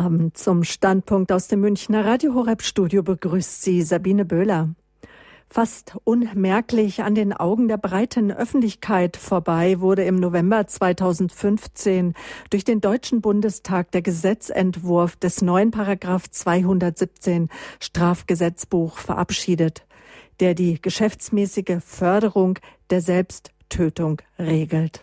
Abend zum Standpunkt aus dem Münchner Radio Horeb Studio begrüßt Sie Sabine Böhler. Fast unmerklich an den Augen der breiten Öffentlichkeit vorbei wurde im November 2015 durch den Deutschen Bundestag der Gesetzentwurf des neuen Paragraph 217 Strafgesetzbuch verabschiedet, der die geschäftsmäßige Förderung der Selbsttötung regelt.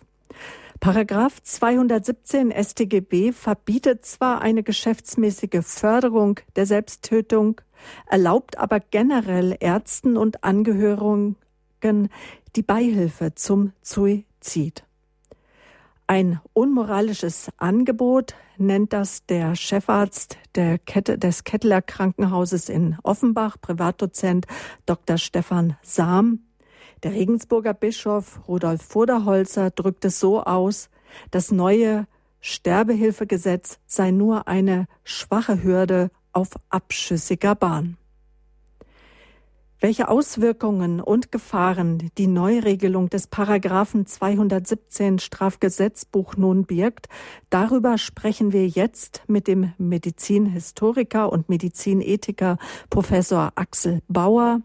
Paragraph 217 StGB verbietet zwar eine geschäftsmäßige Förderung der Selbsttötung, erlaubt aber generell Ärzten und Angehörigen die Beihilfe zum Suizid. Ein unmoralisches Angebot nennt das der Chefarzt der Kette, des Kettler Krankenhauses in Offenbach, Privatdozent Dr. Stefan Sam. Der Regensburger Bischof Rudolf Voderholzer drückt es so aus, das neue Sterbehilfegesetz sei nur eine schwache Hürde auf abschüssiger Bahn. Welche Auswirkungen und Gefahren die Neuregelung des Paragraphen 217 Strafgesetzbuch nun birgt, darüber sprechen wir jetzt mit dem Medizinhistoriker und Medizinethiker Professor Axel Bauer.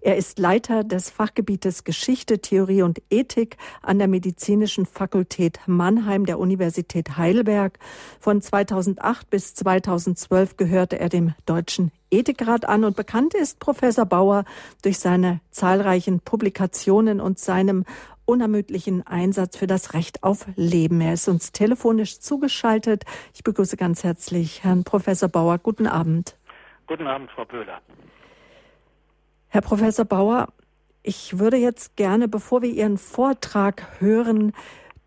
Er ist Leiter des Fachgebietes Geschichte, Theorie und Ethik an der Medizinischen Fakultät Mannheim der Universität Heidelberg. Von 2008 bis 2012 gehörte er dem Deutschen Ethikrat an und bekannt ist Professor Bauer durch seine zahlreichen Publikationen und seinem unermüdlichen Einsatz für das Recht auf Leben. Er ist uns telefonisch zugeschaltet. Ich begrüße ganz herzlich Herrn Professor Bauer. Guten Abend. Guten Abend, Frau Böhler. Herr Professor Bauer, ich würde jetzt gerne, bevor wir Ihren Vortrag hören,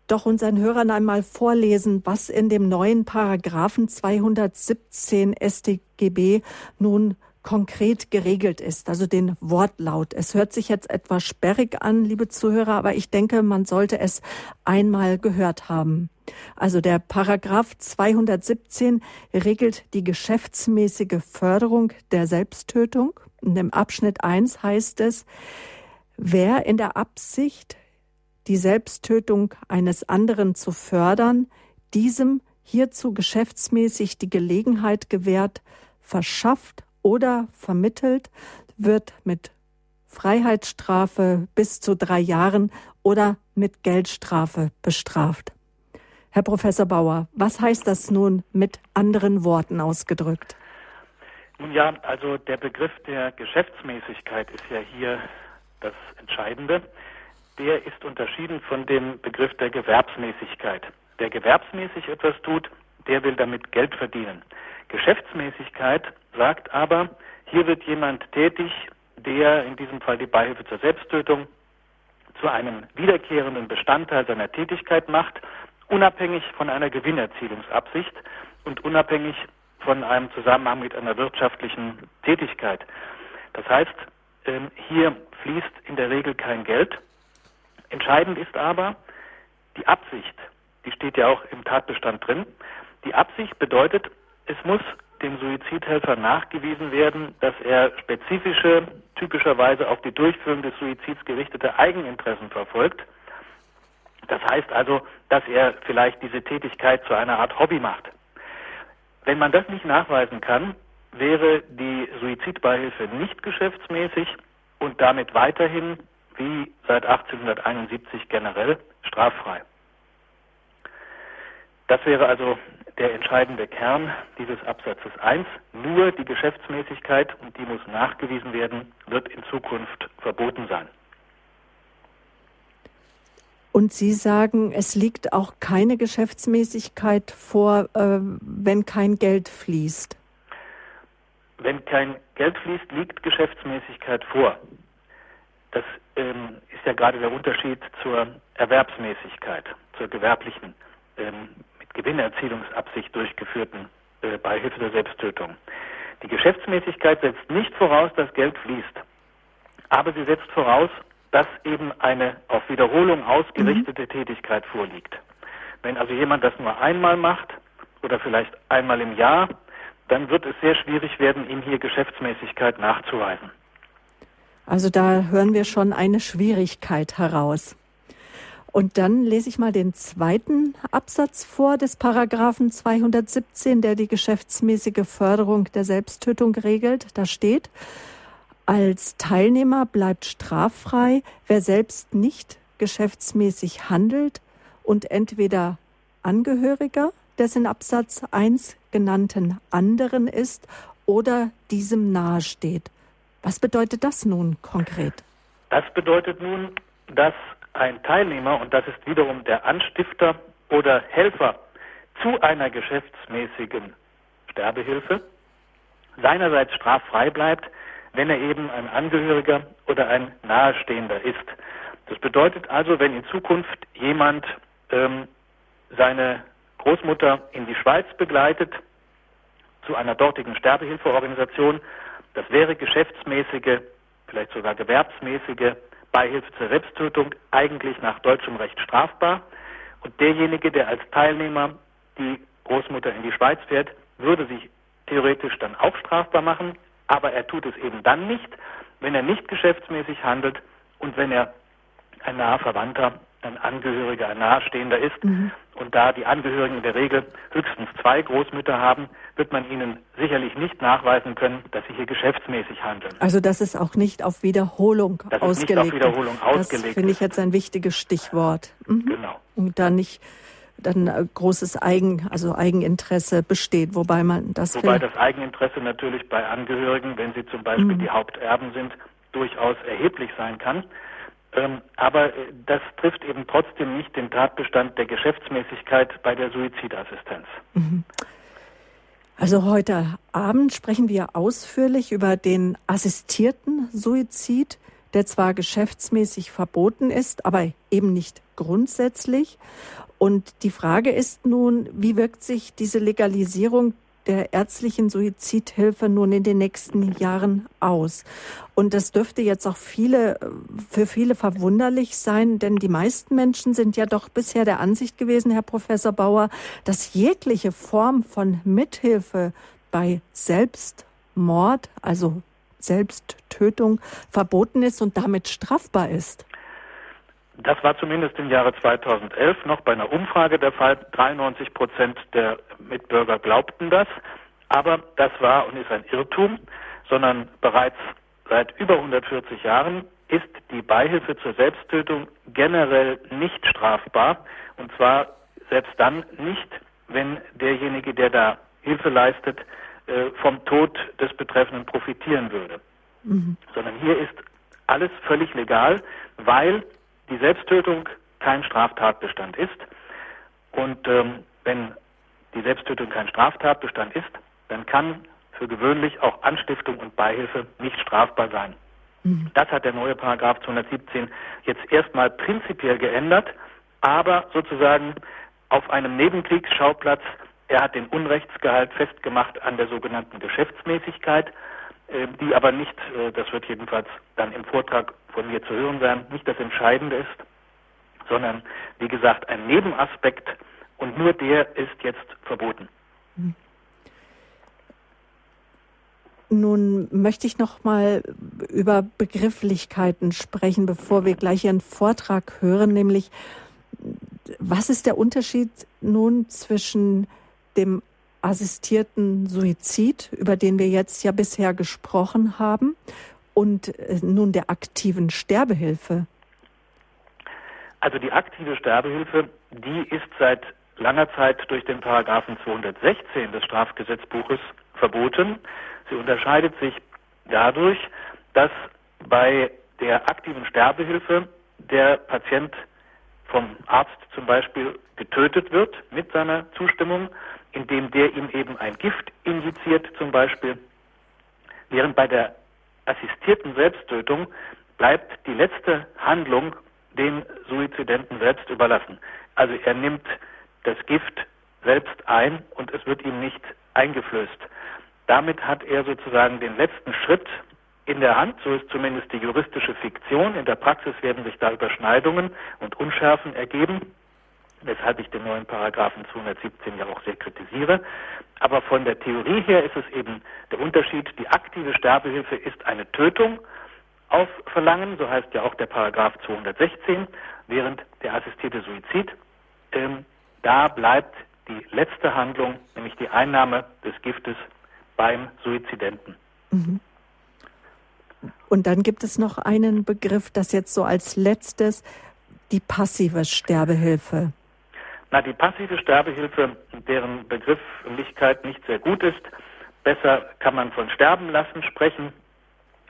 doch unseren Hörern einmal vorlesen, was in dem neuen Paragraphen 217 StGB nun konkret geregelt ist, also den Wortlaut. Es hört sich jetzt etwas sperrig an, liebe Zuhörer, aber ich denke, man sollte es einmal gehört haben. Also der Paragraph 217 regelt die geschäftsmäßige Förderung der Selbsttötung. In dem Abschnitt 1 heißt es, wer in der Absicht, die Selbsttötung eines anderen zu fördern, diesem hierzu geschäftsmäßig die Gelegenheit gewährt, verschafft oder vermittelt, wird mit Freiheitsstrafe bis zu drei Jahren oder mit Geldstrafe bestraft. Herr Professor Bauer, was heißt das nun mit anderen Worten ausgedrückt? Nun ja, also der Begriff der Geschäftsmäßigkeit ist ja hier das Entscheidende. Der ist unterschieden von dem Begriff der Gewerbsmäßigkeit. Wer gewerbsmäßig etwas tut, der will damit Geld verdienen. Geschäftsmäßigkeit sagt aber, hier wird jemand tätig, der in diesem Fall die Beihilfe zur Selbsttötung zu einem wiederkehrenden Bestandteil seiner Tätigkeit macht, unabhängig von einer Gewinnerzielungsabsicht und unabhängig von einem Zusammenhang mit einer wirtschaftlichen Tätigkeit. Das heißt, ähm, hier fließt in der Regel kein Geld. Entscheidend ist aber die Absicht. Die steht ja auch im Tatbestand drin. Die Absicht bedeutet, es muss dem Suizidhelfer nachgewiesen werden, dass er spezifische, typischerweise auf die Durchführung des Suizids gerichtete Eigeninteressen verfolgt. Das heißt also, dass er vielleicht diese Tätigkeit zu einer Art Hobby macht. Wenn man das nicht nachweisen kann, wäre die Suizidbeihilfe nicht geschäftsmäßig und damit weiterhin, wie seit 1871 generell, straffrei. Das wäre also der entscheidende Kern dieses Absatzes 1. Nur die Geschäftsmäßigkeit, und die muss nachgewiesen werden, wird in Zukunft verboten sein. Und Sie sagen, es liegt auch keine Geschäftsmäßigkeit vor, äh, wenn kein Geld fließt. Wenn kein Geld fließt, liegt Geschäftsmäßigkeit vor. Das ähm, ist ja gerade der Unterschied zur Erwerbsmäßigkeit, zur gewerblichen, ähm, mit Gewinnerzielungsabsicht durchgeführten äh, Beihilfe der Selbsttötung. Die Geschäftsmäßigkeit setzt nicht voraus, dass Geld fließt, aber sie setzt voraus, dass eben eine auf Wiederholung ausgerichtete mhm. Tätigkeit vorliegt. Wenn also jemand das nur einmal macht oder vielleicht einmal im Jahr, dann wird es sehr schwierig werden, ihm hier Geschäftsmäßigkeit nachzuweisen. Also da hören wir schon eine Schwierigkeit heraus. Und dann lese ich mal den zweiten Absatz vor des Paragraphen 217, der die geschäftsmäßige Förderung der Selbsttötung regelt. Da steht, als Teilnehmer bleibt straffrei, wer selbst nicht geschäftsmäßig handelt und entweder Angehöriger des in Absatz 1 genannten anderen ist oder diesem nahesteht. Was bedeutet das nun konkret? Das bedeutet nun, dass ein Teilnehmer, und das ist wiederum der Anstifter oder Helfer zu einer geschäftsmäßigen Sterbehilfe, seinerseits straffrei bleibt, wenn er eben ein Angehöriger oder ein Nahestehender ist. Das bedeutet also, wenn in Zukunft jemand ähm, seine Großmutter in die Schweiz begleitet, zu einer dortigen Sterbehilfeorganisation, das wäre geschäftsmäßige, vielleicht sogar gewerbsmäßige Beihilfe zur Selbsttötung eigentlich nach deutschem Recht strafbar. Und derjenige, der als Teilnehmer die Großmutter in die Schweiz fährt, würde sich theoretisch dann auch strafbar machen, aber er tut es eben dann nicht, wenn er nicht geschäftsmäßig handelt und wenn er ein naher Verwandter, ein Angehöriger, ein Nahestehender ist. Mhm. Und da die Angehörigen in der Regel höchstens zwei Großmütter haben, wird man ihnen sicherlich nicht nachweisen können, dass sie hier geschäftsmäßig handeln. Also das ist auch nicht auf Wiederholung das ausgelegt. Ist nicht auf Wiederholung ausgelegt. Das finde ich jetzt ein wichtiges Stichwort. Mhm. Genau. Und da nicht dann äh, großes Eigen, also Eigeninteresse besteht, wobei man das wobei das Eigeninteresse natürlich bei Angehörigen, wenn sie zum Beispiel mhm. die Haupterben sind, durchaus erheblich sein kann. Ähm, aber äh, das trifft eben trotzdem nicht den Tatbestand der Geschäftsmäßigkeit bei der Suizidassistenz. Mhm. Also heute Abend sprechen wir ausführlich über den assistierten Suizid, der zwar geschäftsmäßig verboten ist, aber eben nicht grundsätzlich. Und die Frage ist nun, wie wirkt sich diese Legalisierung der ärztlichen Suizidhilfe nun in den nächsten Jahren aus? Und das dürfte jetzt auch viele, für viele verwunderlich sein, denn die meisten Menschen sind ja doch bisher der Ansicht gewesen, Herr Professor Bauer, dass jegliche Form von Mithilfe bei Selbstmord, also Selbsttötung, verboten ist und damit strafbar ist. Das war zumindest im Jahre 2011 noch bei einer Umfrage der Fall. 93 Prozent der Mitbürger glaubten das. Aber das war und ist ein Irrtum, sondern bereits seit über 140 Jahren ist die Beihilfe zur Selbsttötung generell nicht strafbar. Und zwar selbst dann nicht, wenn derjenige, der da Hilfe leistet, äh, vom Tod des Betreffenden profitieren würde. Mhm. Sondern hier ist alles völlig legal, weil die Selbsttötung kein Straftatbestand ist. Und ähm, wenn die Selbsttötung kein Straftatbestand ist, dann kann für gewöhnlich auch Anstiftung und Beihilfe nicht strafbar sein. Mhm. Das hat der neue Paragraph 217 jetzt erstmal prinzipiell geändert, aber sozusagen auf einem Nebenkriegsschauplatz. Er hat den Unrechtsgehalt festgemacht an der sogenannten Geschäftsmäßigkeit, äh, die aber nicht, äh, das wird jedenfalls dann im Vortrag von mir zu hören sein, nicht das Entscheidende ist, sondern wie gesagt ein Nebenaspekt und nur der ist jetzt verboten. Nun möchte ich noch mal über Begrifflichkeiten sprechen, bevor wir gleich Ihren Vortrag hören, nämlich was ist der Unterschied nun zwischen dem assistierten Suizid, über den wir jetzt ja bisher gesprochen haben, und äh, nun der aktiven Sterbehilfe? Also die aktive Sterbehilfe, die ist seit langer Zeit durch den Paragraphen 216 des Strafgesetzbuches verboten. Sie unterscheidet sich dadurch, dass bei der aktiven Sterbehilfe der Patient vom Arzt zum Beispiel getötet wird mit seiner Zustimmung, indem der ihm eben ein Gift injiziert zum Beispiel, während bei der assistierten Selbsttötung bleibt die letzte Handlung dem Suizidenten selbst überlassen. Also er nimmt das Gift selbst ein und es wird ihm nicht eingeflößt. Damit hat er sozusagen den letzten Schritt in der Hand, so ist zumindest die juristische Fiktion. In der Praxis werden sich da Überschneidungen und Unschärfen ergeben, weshalb ich den neuen Paragraphen 217 ja auch sehr kritisiere. Aber von der Theorie her ist es eben der Unterschied, die aktive Sterbehilfe ist eine Tötung aufverlangen, so heißt ja auch der Paragraph 216, während der assistierte Suizid, ähm, da bleibt die letzte Handlung, nämlich die Einnahme des Giftes beim Suizidenten. Mhm. Und dann gibt es noch einen Begriff, das jetzt so als letztes, die passive Sterbehilfe. Na, die passive Sterbehilfe, deren Begrifflichkeit nicht sehr gut ist, besser kann man von Sterben lassen sprechen,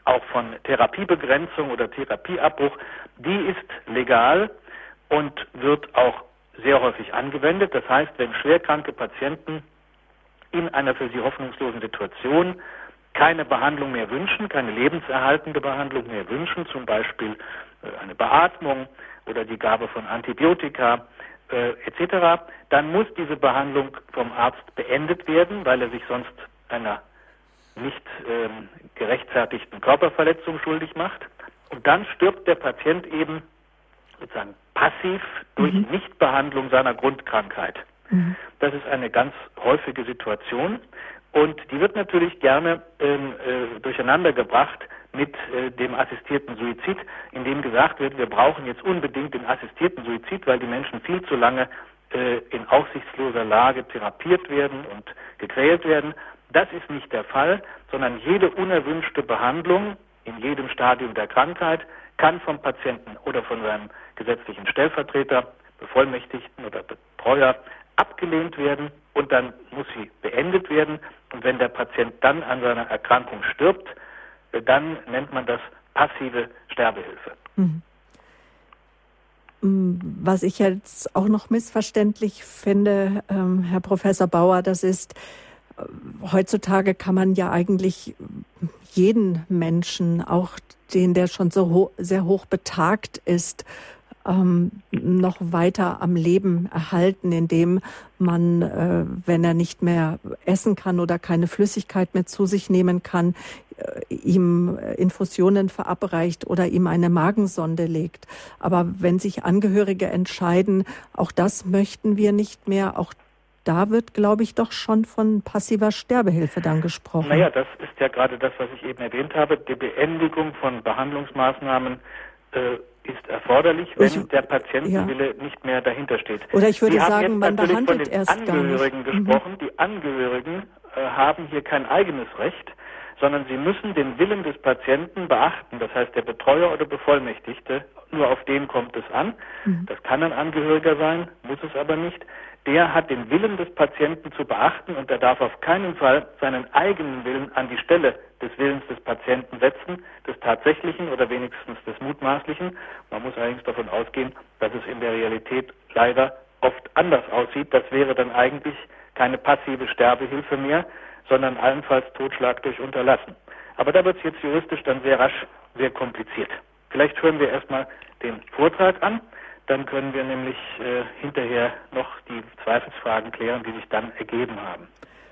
auch von Therapiebegrenzung oder Therapieabbruch, die ist legal und wird auch sehr häufig angewendet. Das heißt, wenn schwerkranke Patienten in einer für sie hoffnungslosen Situation keine Behandlung mehr wünschen, keine lebenserhaltende Behandlung mehr wünschen, zum Beispiel äh, eine Beatmung oder die Gabe von Antibiotika äh, etc., dann muss diese Behandlung vom Arzt beendet werden, weil er sich sonst einer nicht ähm, gerechtfertigten Körperverletzung schuldig macht. Und dann stirbt der Patient eben sozusagen passiv durch mhm. Nichtbehandlung seiner Grundkrankheit. Mhm. Das ist eine ganz häufige Situation und die wird natürlich gerne ähm, äh, durcheinander gebracht mit äh, dem assistierten Suizid, in dem gesagt wird, wir brauchen jetzt unbedingt den assistierten Suizid, weil die Menschen viel zu lange äh, in aussichtsloser Lage therapiert werden und gequält werden. Das ist nicht der Fall, sondern jede unerwünschte Behandlung in jedem Stadium der Krankheit kann vom Patienten oder von seinem gesetzlichen Stellvertreter, Bevollmächtigten oder Betreuer abgelehnt werden und dann muss sie beendet werden. Und wenn der Patient dann an seiner Erkrankung stirbt, dann nennt man das passive Sterbehilfe. Mhm. Mm, was ich jetzt auch noch missverständlich finde, ähm, Herr Professor Bauer, das ist, äh, heutzutage kann man ja eigentlich jeden Menschen, auch den, der schon so ho sehr hoch betagt ist, ähm, noch weiter am Leben erhalten, indem man, äh, wenn er nicht mehr essen kann oder keine Flüssigkeit mehr zu sich nehmen kann, ihm Infusionen verabreicht oder ihm eine Magensonde legt. Aber wenn sich Angehörige entscheiden, auch das möchten wir nicht mehr, auch da wird, glaube ich, doch schon von passiver Sterbehilfe dann gesprochen. Naja, das ist ja gerade das, was ich eben erwähnt habe. Die Beendigung von Behandlungsmaßnahmen äh, ist erforderlich, wenn ich, der Patientenwille ja. nicht mehr dahinter steht. Oder ich würde Sie sagen, man behandelt von den erst Angehörigen gar nicht. Mhm. gesprochen. Mhm. Die Angehörigen äh, haben hier kein eigenes Recht, sondern sie müssen den Willen des Patienten beachten. Das heißt, der Betreuer oder Bevollmächtigte, nur auf den kommt es an. Mhm. Das kann ein Angehöriger sein, muss es aber nicht der hat den Willen des Patienten zu beachten und er darf auf keinen Fall seinen eigenen Willen an die Stelle des Willens des Patienten setzen, des tatsächlichen oder wenigstens des mutmaßlichen. Man muss allerdings davon ausgehen, dass es in der Realität leider oft anders aussieht. Das wäre dann eigentlich keine passive Sterbehilfe mehr, sondern allenfalls Totschlag durch Unterlassen. Aber da wird es jetzt juristisch dann sehr rasch sehr kompliziert. Vielleicht hören wir erstmal den Vortrag an. Dann können wir nämlich äh, hinterher noch die Zweifelsfragen klären, die sich dann ergeben haben.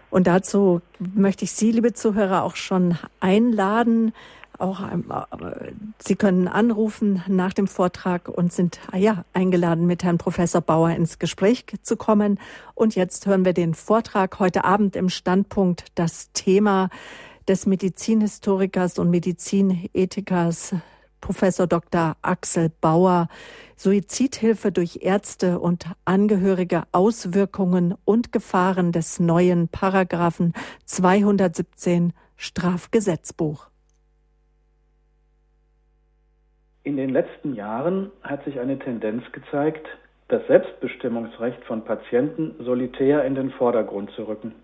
Und dazu möchte ich Sie, liebe Zuhörer, auch schon einladen. Auch äh, Sie können anrufen nach dem Vortrag und sind ah ja eingeladen, mit Herrn Professor Bauer ins Gespräch zu kommen. Und jetzt hören wir den Vortrag heute Abend im Standpunkt das Thema des Medizinhistorikers und Medizinethikers Professor Dr. Axel Bauer Suizidhilfe durch Ärzte und Angehörige Auswirkungen und Gefahren des neuen Paragraphen 217 Strafgesetzbuch. In den letzten Jahren hat sich eine Tendenz gezeigt, das Selbstbestimmungsrecht von Patienten solitär in den Vordergrund zu rücken.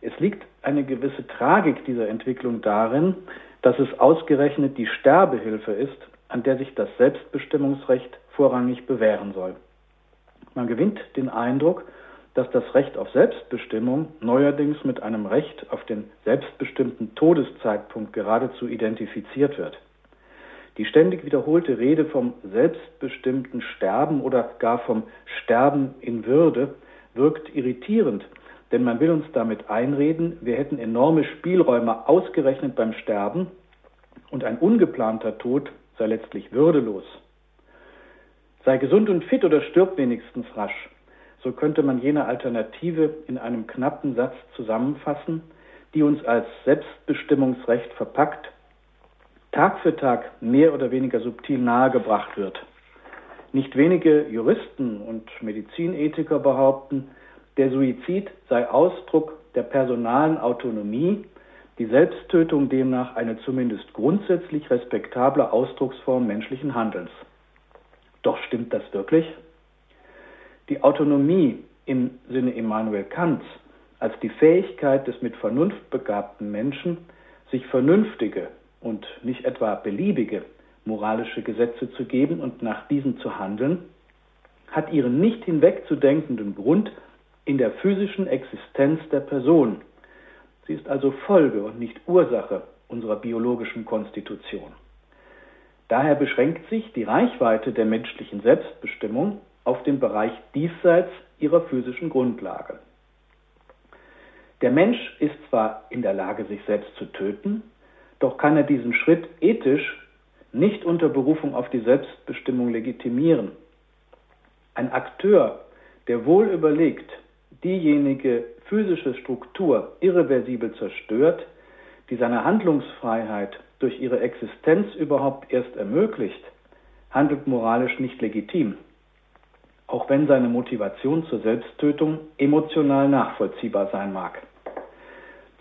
Es liegt eine gewisse Tragik dieser Entwicklung darin, dass es ausgerechnet die Sterbehilfe ist, an der sich das Selbstbestimmungsrecht vorrangig bewähren soll. Man gewinnt den Eindruck, dass das Recht auf Selbstbestimmung neuerdings mit einem Recht auf den selbstbestimmten Todeszeitpunkt geradezu identifiziert wird. Die ständig wiederholte Rede vom selbstbestimmten Sterben oder gar vom Sterben in Würde wirkt irritierend, denn man will uns damit einreden, wir hätten enorme Spielräume ausgerechnet beim Sterben und ein ungeplanter Tod sei letztlich würdelos. Sei gesund und fit oder stirb wenigstens rasch. So könnte man jene Alternative in einem knappen Satz zusammenfassen, die uns als Selbstbestimmungsrecht verpackt Tag für Tag mehr oder weniger subtil nahegebracht wird. Nicht wenige Juristen und Medizinethiker behaupten, der Suizid sei Ausdruck der personalen Autonomie, die Selbsttötung demnach eine zumindest grundsätzlich respektable Ausdrucksform menschlichen Handelns. Doch stimmt das wirklich? Die Autonomie im Sinne Immanuel Kants als die Fähigkeit des mit Vernunft begabten Menschen, sich vernünftige und nicht etwa beliebige moralische Gesetze zu geben und nach diesen zu handeln, hat ihren nicht hinwegzudenkenden Grund in der physischen Existenz der Person. Sie ist also Folge und nicht Ursache unserer biologischen Konstitution. Daher beschränkt sich die Reichweite der menschlichen Selbstbestimmung auf den Bereich diesseits ihrer physischen Grundlage. Der Mensch ist zwar in der Lage, sich selbst zu töten, doch kann er diesen Schritt ethisch nicht unter Berufung auf die Selbstbestimmung legitimieren. Ein Akteur, der wohl überlegt, diejenige physische Struktur irreversibel zerstört, die seine Handlungsfreiheit durch ihre Existenz überhaupt erst ermöglicht, handelt moralisch nicht legitim, auch wenn seine Motivation zur Selbsttötung emotional nachvollziehbar sein mag.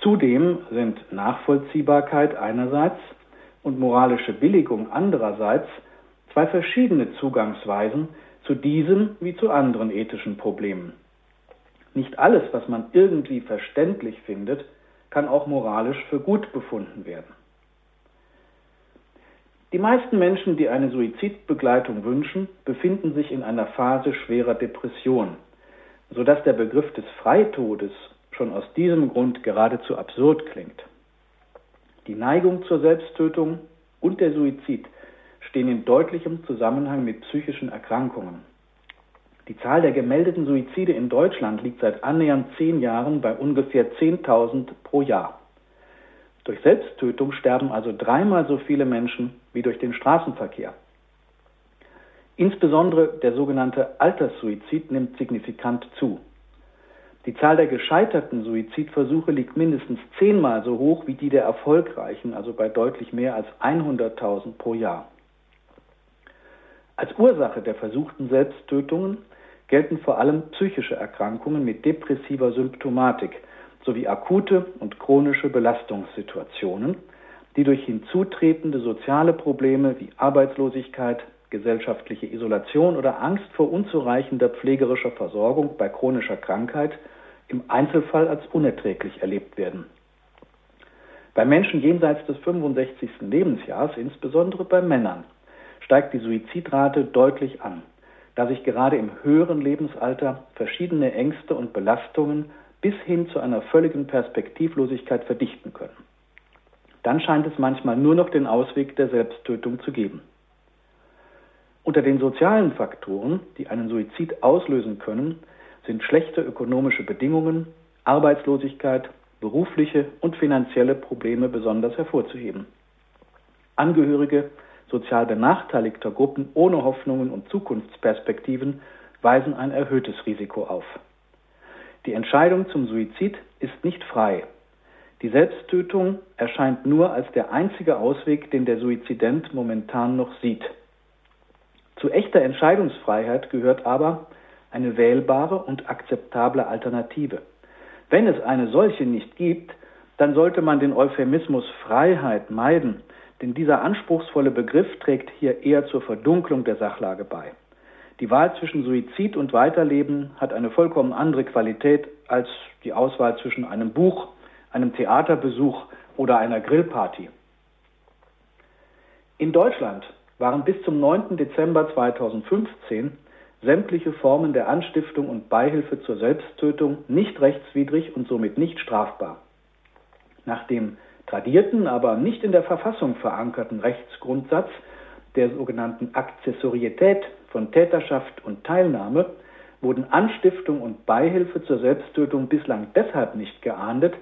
Zudem sind Nachvollziehbarkeit einerseits und moralische Billigung andererseits zwei verschiedene Zugangsweisen zu diesem wie zu anderen ethischen Problemen. Nicht alles, was man irgendwie verständlich findet, kann auch moralisch für gut befunden werden. Die meisten Menschen, die eine Suizidbegleitung wünschen, befinden sich in einer Phase schwerer Depression, sodass der Begriff des Freitodes schon aus diesem Grund geradezu absurd klingt. Die Neigung zur Selbsttötung und der Suizid stehen in deutlichem Zusammenhang mit psychischen Erkrankungen. Die Zahl der gemeldeten Suizide in Deutschland liegt seit annähernd zehn Jahren bei ungefähr 10.000 pro Jahr. Durch Selbsttötung sterben also dreimal so viele Menschen wie durch den Straßenverkehr. Insbesondere der sogenannte Alterssuizid nimmt signifikant zu. Die Zahl der gescheiterten Suizidversuche liegt mindestens zehnmal so hoch wie die der erfolgreichen, also bei deutlich mehr als 100.000 pro Jahr. Als Ursache der versuchten Selbsttötungen gelten vor allem psychische Erkrankungen mit depressiver Symptomatik sowie akute und chronische Belastungssituationen, die durch hinzutretende soziale Probleme wie Arbeitslosigkeit, gesellschaftliche Isolation oder Angst vor unzureichender pflegerischer Versorgung bei chronischer Krankheit im Einzelfall als unerträglich erlebt werden. Bei Menschen jenseits des 65. Lebensjahres, insbesondere bei Männern, steigt die Suizidrate deutlich an, da sich gerade im höheren Lebensalter verschiedene Ängste und Belastungen bis hin zu einer völligen Perspektivlosigkeit verdichten können. Dann scheint es manchmal nur noch den Ausweg der Selbsttötung zu geben. Unter den sozialen Faktoren, die einen Suizid auslösen können, sind schlechte ökonomische Bedingungen, Arbeitslosigkeit, berufliche und finanzielle Probleme besonders hervorzuheben. Angehörige sozial benachteiligter Gruppen ohne Hoffnungen und Zukunftsperspektiven weisen ein erhöhtes Risiko auf. Die Entscheidung zum Suizid ist nicht frei. Die Selbsttötung erscheint nur als der einzige Ausweg, den der Suizident momentan noch sieht. Zu echter Entscheidungsfreiheit gehört aber, eine wählbare und akzeptable Alternative. Wenn es eine solche nicht gibt, dann sollte man den Euphemismus Freiheit meiden, denn dieser anspruchsvolle Begriff trägt hier eher zur Verdunklung der Sachlage bei. Die Wahl zwischen Suizid und Weiterleben hat eine vollkommen andere Qualität als die Auswahl zwischen einem Buch, einem Theaterbesuch oder einer Grillparty. In Deutschland waren bis zum 9. Dezember 2015 sämtliche Formen der Anstiftung und Beihilfe zur Selbsttötung nicht rechtswidrig und somit nicht strafbar. Nach dem tradierten, aber nicht in der Verfassung verankerten Rechtsgrundsatz der sogenannten Akzessorietät von Täterschaft und Teilnahme wurden Anstiftung und Beihilfe zur Selbsttötung bislang deshalb nicht geahndet,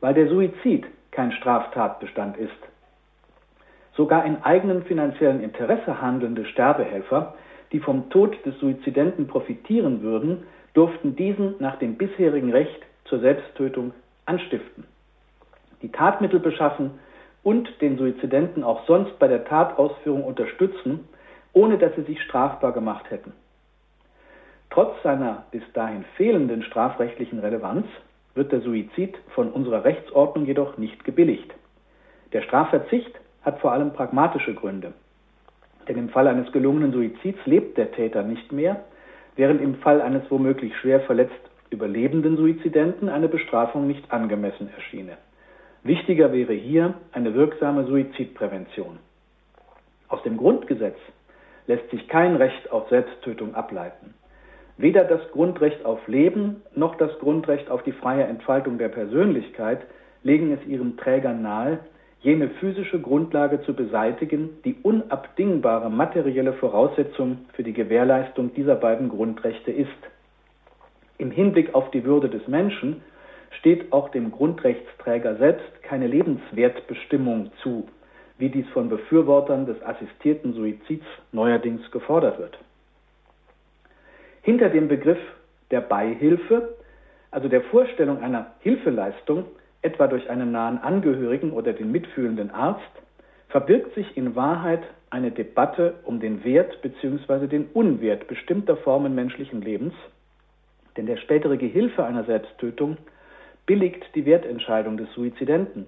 weil der Suizid kein Straftatbestand ist. Sogar in eigenem finanziellen Interesse handelnde Sterbehelfer die vom Tod des Suizidenten profitieren würden, durften diesen nach dem bisherigen Recht zur Selbsttötung anstiften. Die Tatmittel beschaffen und den Suizidenten auch sonst bei der Tatausführung unterstützen, ohne dass sie sich strafbar gemacht hätten. Trotz seiner bis dahin fehlenden strafrechtlichen Relevanz wird der Suizid von unserer Rechtsordnung jedoch nicht gebilligt. Der Strafverzicht hat vor allem pragmatische Gründe. Denn im Fall eines gelungenen Suizids lebt der Täter nicht mehr, während im Fall eines womöglich schwer verletzt überlebenden Suizidenten eine Bestrafung nicht angemessen erschiene. Wichtiger wäre hier eine wirksame Suizidprävention. Aus dem Grundgesetz lässt sich kein Recht auf Selbsttötung ableiten. Weder das Grundrecht auf Leben noch das Grundrecht auf die freie Entfaltung der Persönlichkeit legen es ihren Trägern nahe, jene physische Grundlage zu beseitigen, die unabdingbare materielle Voraussetzung für die Gewährleistung dieser beiden Grundrechte ist. Im Hinblick auf die Würde des Menschen steht auch dem Grundrechtsträger selbst keine Lebenswertbestimmung zu, wie dies von Befürwortern des assistierten Suizids neuerdings gefordert wird. Hinter dem Begriff der Beihilfe, also der Vorstellung einer Hilfeleistung, etwa durch einen nahen Angehörigen oder den mitfühlenden Arzt, verbirgt sich in Wahrheit eine Debatte um den Wert bzw. den Unwert bestimmter Formen menschlichen Lebens, denn der spätere Gehilfe einer Selbsttötung billigt die Wertentscheidung des Suizidenten.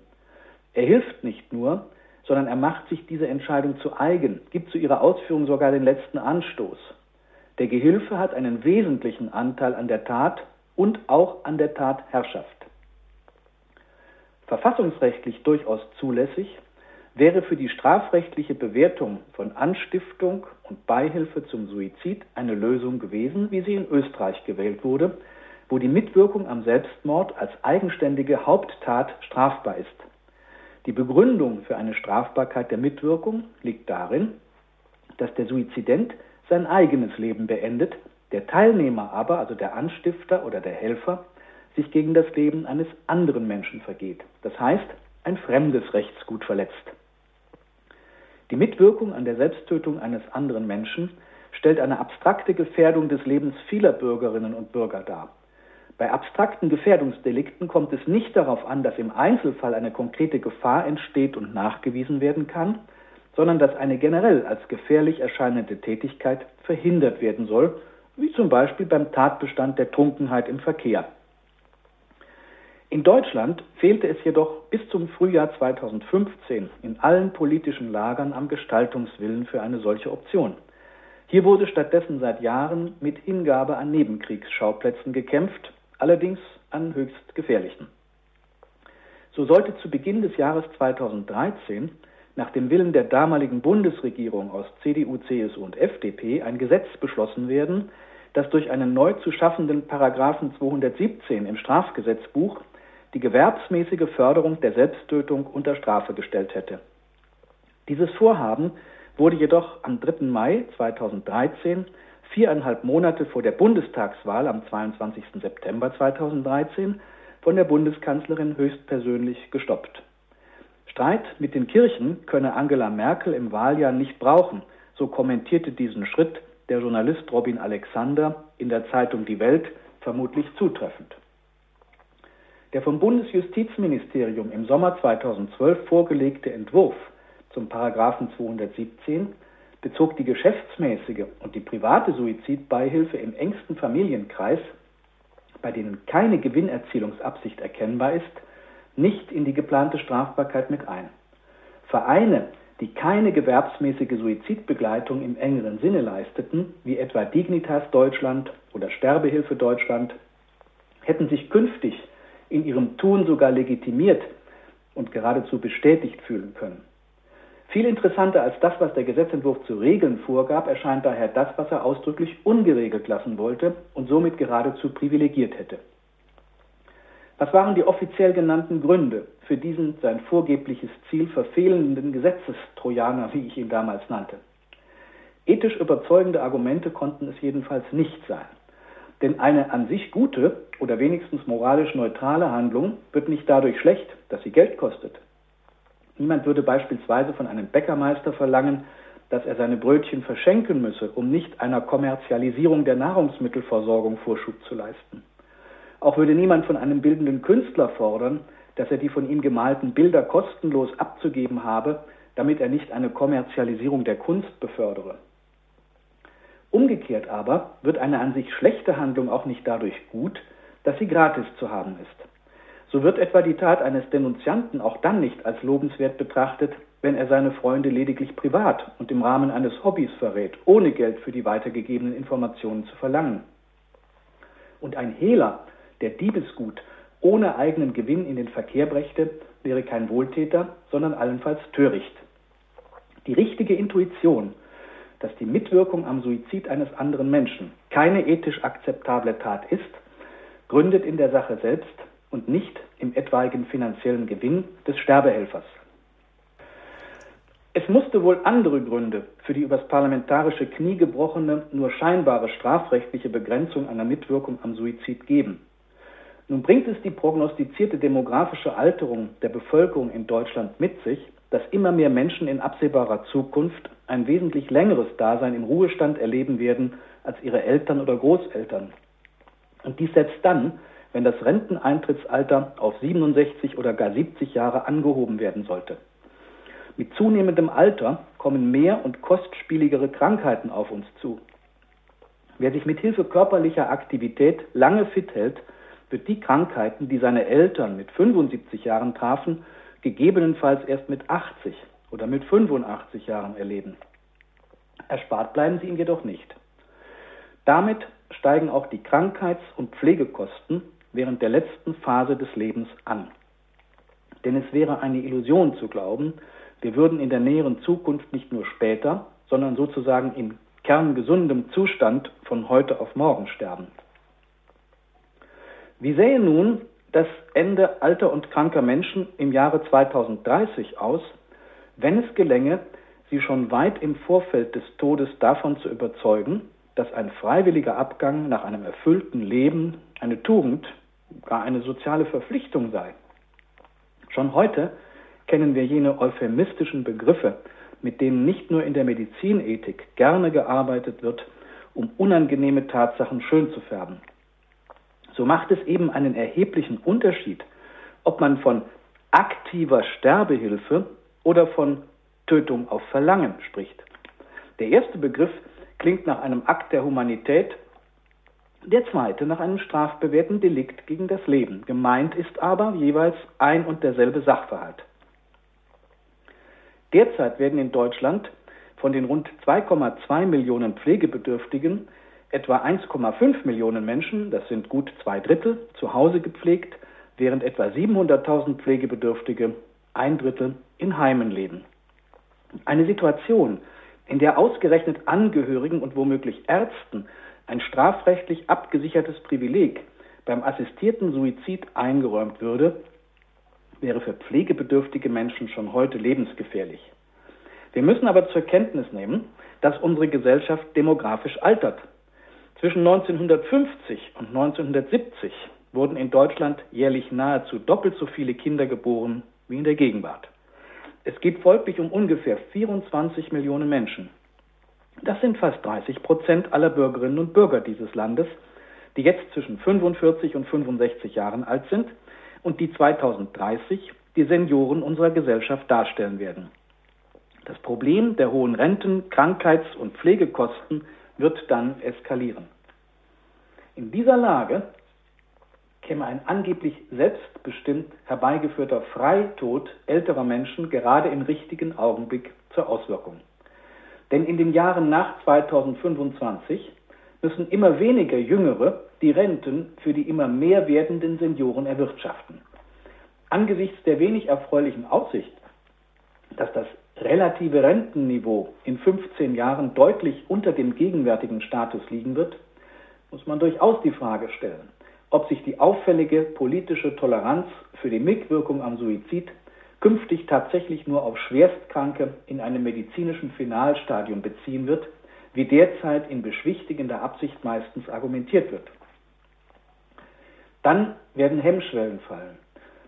Er hilft nicht nur, sondern er macht sich diese Entscheidung zu eigen, gibt zu ihrer Ausführung sogar den letzten Anstoß. Der Gehilfe hat einen wesentlichen Anteil an der Tat und auch an der Tatherrschaft. Verfassungsrechtlich durchaus zulässig wäre für die strafrechtliche Bewertung von Anstiftung und Beihilfe zum Suizid eine Lösung gewesen, wie sie in Österreich gewählt wurde, wo die Mitwirkung am Selbstmord als eigenständige Haupttat strafbar ist. Die Begründung für eine Strafbarkeit der Mitwirkung liegt darin, dass der Suizident sein eigenes Leben beendet, der Teilnehmer aber, also der Anstifter oder der Helfer, sich gegen das Leben eines anderen Menschen vergeht. Das heißt, ein fremdes Rechtsgut verletzt. Die Mitwirkung an der Selbsttötung eines anderen Menschen stellt eine abstrakte Gefährdung des Lebens vieler Bürgerinnen und Bürger dar. Bei abstrakten Gefährdungsdelikten kommt es nicht darauf an, dass im Einzelfall eine konkrete Gefahr entsteht und nachgewiesen werden kann, sondern dass eine generell als gefährlich erscheinende Tätigkeit verhindert werden soll, wie zum Beispiel beim Tatbestand der Trunkenheit im Verkehr. In Deutschland fehlte es jedoch bis zum Frühjahr 2015 in allen politischen Lagern am Gestaltungswillen für eine solche Option. Hier wurde stattdessen seit Jahren mit Hingabe an Nebenkriegsschauplätzen gekämpft, allerdings an höchst gefährlichen. So sollte zu Beginn des Jahres 2013 nach dem Willen der damaligen Bundesregierung aus CDU, CSU und FDP ein Gesetz beschlossen werden, das durch einen neu zu schaffenden Paragraphen 217 im Strafgesetzbuch die gewerbsmäßige Förderung der Selbsttötung unter Strafe gestellt hätte. Dieses Vorhaben wurde jedoch am 3. Mai 2013 viereinhalb Monate vor der Bundestagswahl am 22. September 2013 von der Bundeskanzlerin höchstpersönlich gestoppt. Streit mit den Kirchen könne Angela Merkel im Wahljahr nicht brauchen, so kommentierte diesen Schritt der Journalist Robin Alexander in der Zeitung Die Welt vermutlich zutreffend. Der vom Bundesjustizministerium im Sommer 2012 vorgelegte Entwurf zum Paragraphen 217 bezog die geschäftsmäßige und die private Suizidbeihilfe im engsten Familienkreis, bei denen keine Gewinnerzielungsabsicht erkennbar ist, nicht in die geplante Strafbarkeit mit ein. Vereine, die keine gewerbsmäßige Suizidbegleitung im engeren Sinne leisteten, wie etwa Dignitas Deutschland oder Sterbehilfe Deutschland, hätten sich künftig in ihrem Tun sogar legitimiert und geradezu bestätigt fühlen können. Viel interessanter als das, was der Gesetzentwurf zu regeln vorgab, erscheint daher das, was er ausdrücklich ungeregelt lassen wollte und somit geradezu privilegiert hätte. Was waren die offiziell genannten Gründe für diesen sein vorgebliches Ziel verfehlenden Gesetzestrojaner, wie ich ihn damals nannte? Ethisch überzeugende Argumente konnten es jedenfalls nicht sein. Denn eine an sich gute oder wenigstens moralisch neutrale Handlung wird nicht dadurch schlecht, dass sie Geld kostet. Niemand würde beispielsweise von einem Bäckermeister verlangen, dass er seine Brötchen verschenken müsse, um nicht einer Kommerzialisierung der Nahrungsmittelversorgung Vorschub zu leisten. Auch würde niemand von einem bildenden Künstler fordern, dass er die von ihm gemalten Bilder kostenlos abzugeben habe, damit er nicht eine Kommerzialisierung der Kunst befördere. Umgekehrt aber wird eine an sich schlechte Handlung auch nicht dadurch gut, dass sie gratis zu haben ist. So wird etwa die Tat eines Denunzianten auch dann nicht als lobenswert betrachtet, wenn er seine Freunde lediglich privat und im Rahmen eines Hobbys verrät, ohne Geld für die weitergegebenen Informationen zu verlangen. Und ein Hehler, der Diebesgut ohne eigenen Gewinn in den Verkehr brächte, wäre kein Wohltäter, sondern allenfalls töricht. Die richtige Intuition, dass die Mitwirkung am Suizid eines anderen Menschen keine ethisch akzeptable Tat ist, gründet in der Sache selbst und nicht im etwaigen finanziellen Gewinn des Sterbehelfers. Es musste wohl andere Gründe für die übers parlamentarische Knie gebrochene, nur scheinbare strafrechtliche Begrenzung einer Mitwirkung am Suizid geben. Nun bringt es die prognostizierte demografische Alterung der Bevölkerung in Deutschland mit sich, dass immer mehr Menschen in absehbarer Zukunft ein wesentlich längeres Dasein im Ruhestand erleben werden als ihre Eltern oder Großeltern. Und dies selbst dann, wenn das Renteneintrittsalter auf 67 oder gar 70 Jahre angehoben werden sollte. Mit zunehmendem Alter kommen mehr und kostspieligere Krankheiten auf uns zu. Wer sich mit Hilfe körperlicher Aktivität lange fit hält, wird die Krankheiten, die seine Eltern mit 75 Jahren trafen, gegebenenfalls erst mit 80 oder mit 85 Jahren erleben. Erspart bleiben sie ihm jedoch nicht. Damit steigen auch die Krankheits- und Pflegekosten während der letzten Phase des Lebens an. Denn es wäre eine Illusion zu glauben, wir würden in der näheren Zukunft nicht nur später, sondern sozusagen in kerngesundem Zustand von heute auf morgen sterben. Wie sähe nun das Ende alter und kranker Menschen im Jahre 2030 aus, wenn es gelänge, sie schon weit im Vorfeld des Todes davon zu überzeugen, dass ein freiwilliger Abgang nach einem erfüllten Leben eine Tugend, gar eine soziale Verpflichtung sei. Schon heute kennen wir jene euphemistischen Begriffe, mit denen nicht nur in der Medizinethik gerne gearbeitet wird, um unangenehme Tatsachen schön zu färben. So macht es eben einen erheblichen Unterschied, ob man von aktiver Sterbehilfe oder von Tötung auf Verlangen spricht. Der erste Begriff klingt nach einem Akt der Humanität, der zweite nach einem strafbewährten Delikt gegen das Leben. Gemeint ist aber jeweils ein und derselbe Sachverhalt. Derzeit werden in Deutschland von den rund 2,2 Millionen Pflegebedürftigen etwa 1,5 Millionen Menschen, das sind gut zwei Drittel, zu Hause gepflegt, während etwa 700.000 Pflegebedürftige, ein Drittel, in Heimen leben. Eine Situation, in der ausgerechnet Angehörigen und womöglich Ärzten ein strafrechtlich abgesichertes Privileg beim assistierten Suizid eingeräumt würde, wäre für pflegebedürftige Menschen schon heute lebensgefährlich. Wir müssen aber zur Kenntnis nehmen, dass unsere Gesellschaft demografisch altert. Zwischen 1950 und 1970 wurden in Deutschland jährlich nahezu doppelt so viele Kinder geboren wie in der Gegenwart. Es geht folglich um ungefähr 24 Millionen Menschen. Das sind fast 30 Prozent aller Bürgerinnen und Bürger dieses Landes, die jetzt zwischen 45 und 65 Jahren alt sind und die 2030 die Senioren unserer Gesellschaft darstellen werden. Das Problem der hohen Renten, Krankheits- und Pflegekosten wird dann eskalieren. In dieser Lage käme ein angeblich selbstbestimmt herbeigeführter Freitod älterer Menschen gerade im richtigen Augenblick zur Auswirkung. Denn in den Jahren nach 2025 müssen immer weniger Jüngere die Renten für die immer mehr werdenden Senioren erwirtschaften. Angesichts der wenig erfreulichen Aussicht, dass das relative Rentenniveau in 15 Jahren deutlich unter dem gegenwärtigen Status liegen wird, muss man durchaus die Frage stellen, ob sich die auffällige politische Toleranz für die Mitwirkung am Suizid künftig tatsächlich nur auf Schwerstkranke in einem medizinischen Finalstadium beziehen wird, wie derzeit in beschwichtigender Absicht meistens argumentiert wird. Dann werden Hemmschwellen fallen,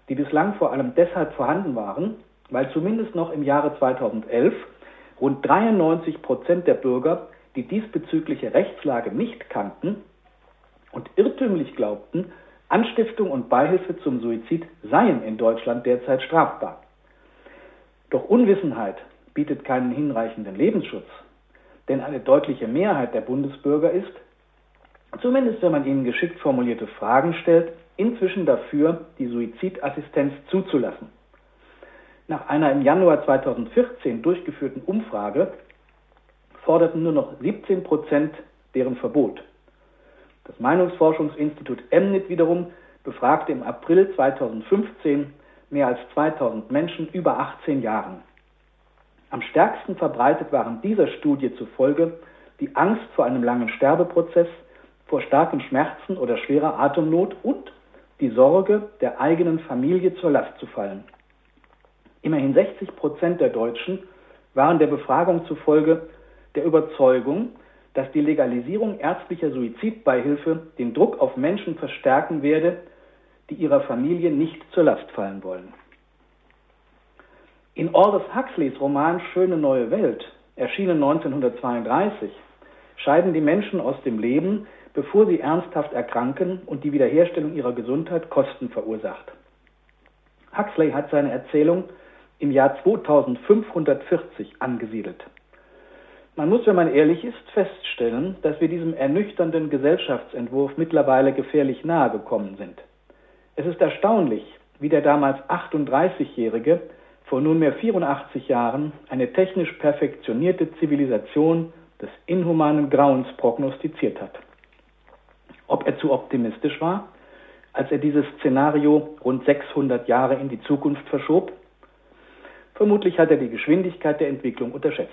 die bislang vor allem deshalb vorhanden waren, weil zumindest noch im Jahre 2011 rund 93 Prozent der Bürger die diesbezügliche Rechtslage nicht kannten und irrtümlich glaubten, Anstiftung und Beihilfe zum Suizid seien in Deutschland derzeit strafbar. Doch Unwissenheit bietet keinen hinreichenden Lebensschutz, denn eine deutliche Mehrheit der Bundesbürger ist, zumindest wenn man ihnen geschickt formulierte Fragen stellt, inzwischen dafür, die Suizidassistenz zuzulassen. Nach einer im Januar 2014 durchgeführten Umfrage forderten nur noch 17 Prozent deren Verbot. Das Meinungsforschungsinstitut Emnit wiederum befragte im April 2015 mehr als 2000 Menschen über 18 Jahren. Am stärksten verbreitet waren dieser Studie zufolge die Angst vor einem langen Sterbeprozess, vor starken Schmerzen oder schwerer Atemnot und die Sorge, der eigenen Familie zur Last zu fallen. Immerhin 60 Prozent der Deutschen waren der Befragung zufolge der Überzeugung, dass die Legalisierung ärztlicher Suizidbeihilfe den Druck auf Menschen verstärken werde, die ihrer Familie nicht zur Last fallen wollen. In Aldous Huxleys Roman Schöne neue Welt, erschienen 1932, scheiden die Menschen aus dem Leben, bevor sie ernsthaft erkranken und die Wiederherstellung ihrer Gesundheit Kosten verursacht. Huxley hat seine Erzählung im Jahr 2540 angesiedelt. Man muss, wenn man ehrlich ist, feststellen, dass wir diesem ernüchternden Gesellschaftsentwurf mittlerweile gefährlich nahe gekommen sind. Es ist erstaunlich, wie der damals 38-Jährige vor nunmehr 84 Jahren eine technisch perfektionierte Zivilisation des inhumanen Grauens prognostiziert hat. Ob er zu optimistisch war, als er dieses Szenario rund 600 Jahre in die Zukunft verschob? Vermutlich hat er die Geschwindigkeit der Entwicklung unterschätzt.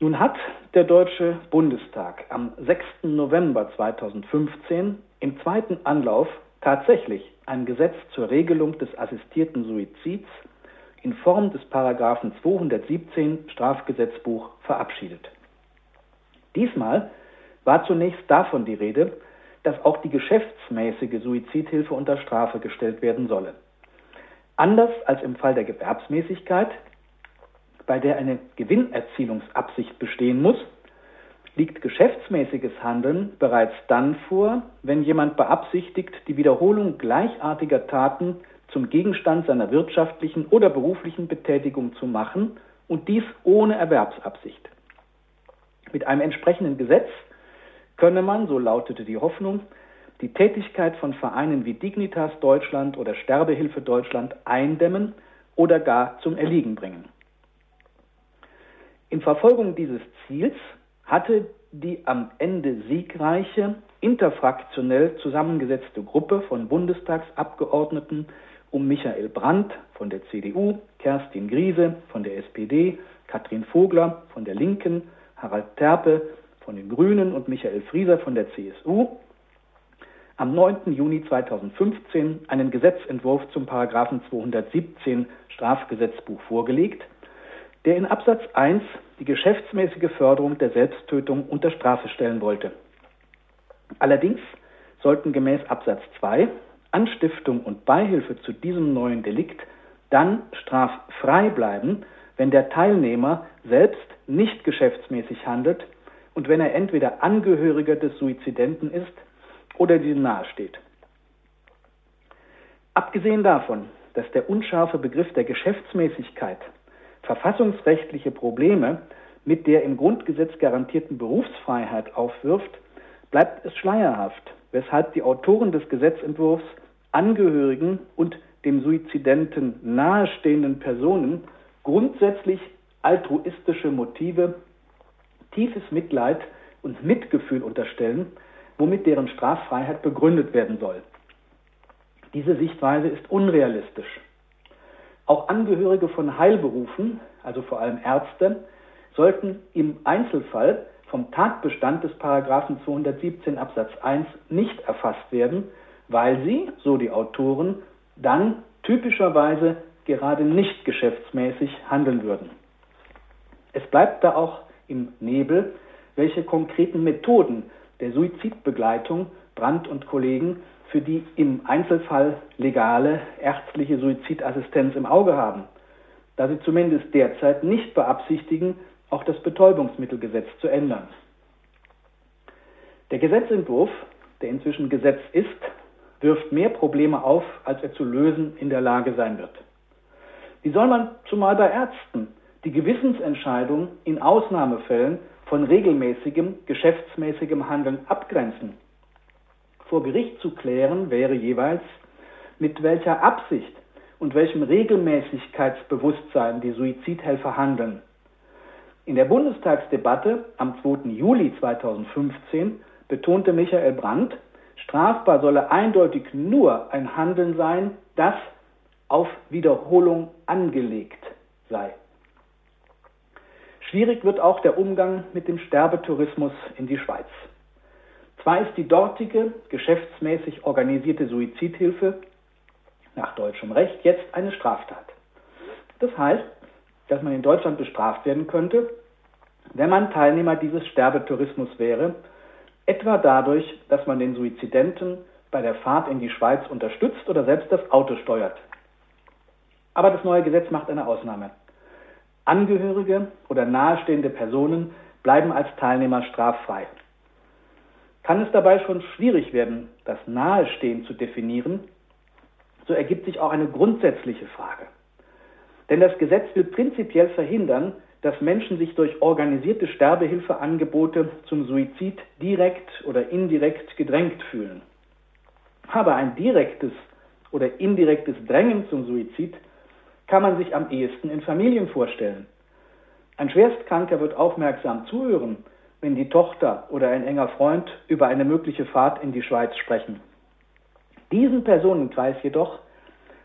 Nun hat der Deutsche Bundestag am 6. November 2015 im zweiten Anlauf tatsächlich ein Gesetz zur Regelung des assistierten Suizids in Form des Paragraphen 217 Strafgesetzbuch verabschiedet. Diesmal war zunächst davon die Rede, dass auch die geschäftsmäßige Suizidhilfe unter Strafe gestellt werden solle. Anders als im Fall der Gewerbsmäßigkeit bei der eine Gewinnerzielungsabsicht bestehen muss, liegt geschäftsmäßiges Handeln bereits dann vor, wenn jemand beabsichtigt, die Wiederholung gleichartiger Taten zum Gegenstand seiner wirtschaftlichen oder beruflichen Betätigung zu machen und dies ohne Erwerbsabsicht. Mit einem entsprechenden Gesetz könne man, so lautete die Hoffnung, die Tätigkeit von Vereinen wie Dignitas Deutschland oder Sterbehilfe Deutschland eindämmen oder gar zum Erliegen bringen. In Verfolgung dieses Ziels hatte die am Ende siegreiche, interfraktionell zusammengesetzte Gruppe von Bundestagsabgeordneten um Michael Brandt von der CDU, Kerstin Griese von der SPD, Katrin Vogler von der Linken, Harald Terpe von den Grünen und Michael Frieser von der CSU am 9. Juni 2015 einen Gesetzentwurf zum Paragraphen 217 Strafgesetzbuch vorgelegt, der in Absatz 1 die geschäftsmäßige Förderung der Selbsttötung unter Strafe stellen wollte. Allerdings sollten gemäß Absatz 2 Anstiftung und Beihilfe zu diesem neuen Delikt dann straffrei bleiben, wenn der Teilnehmer selbst nicht geschäftsmäßig handelt und wenn er entweder Angehöriger des Suizidenten ist oder diesem nahesteht. Abgesehen davon, dass der unscharfe Begriff der Geschäftsmäßigkeit verfassungsrechtliche Probleme mit der im Grundgesetz garantierten Berufsfreiheit aufwirft, bleibt es schleierhaft, weshalb die Autoren des Gesetzentwurfs Angehörigen und dem Suizidenten nahestehenden Personen grundsätzlich altruistische Motive, tiefes Mitleid und Mitgefühl unterstellen, womit deren Straffreiheit begründet werden soll. Diese Sichtweise ist unrealistisch. Auch Angehörige von Heilberufen, also vor allem Ärzte, sollten im Einzelfall vom Tatbestand des Paragraphen 217 Absatz 1 nicht erfasst werden, weil sie, so die Autoren, dann typischerweise gerade nicht geschäftsmäßig handeln würden. Es bleibt da auch im Nebel, welche konkreten Methoden der Suizidbegleitung Brandt und Kollegen für die im Einzelfall legale ärztliche Suizidassistenz im Auge haben, da sie zumindest derzeit nicht beabsichtigen, auch das Betäubungsmittelgesetz zu ändern. Der Gesetzentwurf der inzwischen Gesetz ist, wirft mehr Probleme auf, als er zu lösen in der Lage sein wird. Wie soll man zumal bei Ärzten die Gewissensentscheidung in Ausnahmefällen von regelmäßigem, geschäftsmäßigem Handeln abgrenzen? Vor Gericht zu klären wäre jeweils, mit welcher Absicht und welchem Regelmäßigkeitsbewusstsein die Suizidhelfer handeln. In der Bundestagsdebatte am 2. Juli 2015 betonte Michael Brandt, strafbar solle eindeutig nur ein Handeln sein, das auf Wiederholung angelegt sei. Schwierig wird auch der Umgang mit dem Sterbetourismus in die Schweiz. Zwar ist die dortige geschäftsmäßig organisierte Suizidhilfe nach deutschem Recht jetzt eine Straftat. Das heißt, dass man in Deutschland bestraft werden könnte, wenn man Teilnehmer dieses Sterbetourismus wäre, etwa dadurch, dass man den Suizidenten bei der Fahrt in die Schweiz unterstützt oder selbst das Auto steuert. Aber das neue Gesetz macht eine Ausnahme. Angehörige oder nahestehende Personen bleiben als Teilnehmer straffrei. Kann es dabei schon schwierig werden, das Nahestehen zu definieren, so ergibt sich auch eine grundsätzliche Frage. Denn das Gesetz will prinzipiell verhindern, dass Menschen sich durch organisierte Sterbehilfeangebote zum Suizid direkt oder indirekt gedrängt fühlen. Aber ein direktes oder indirektes Drängen zum Suizid kann man sich am ehesten in Familien vorstellen. Ein Schwerstkranker wird aufmerksam zuhören, wenn die Tochter oder ein enger Freund über eine mögliche Fahrt in die Schweiz sprechen. Diesen Personenkreis jedoch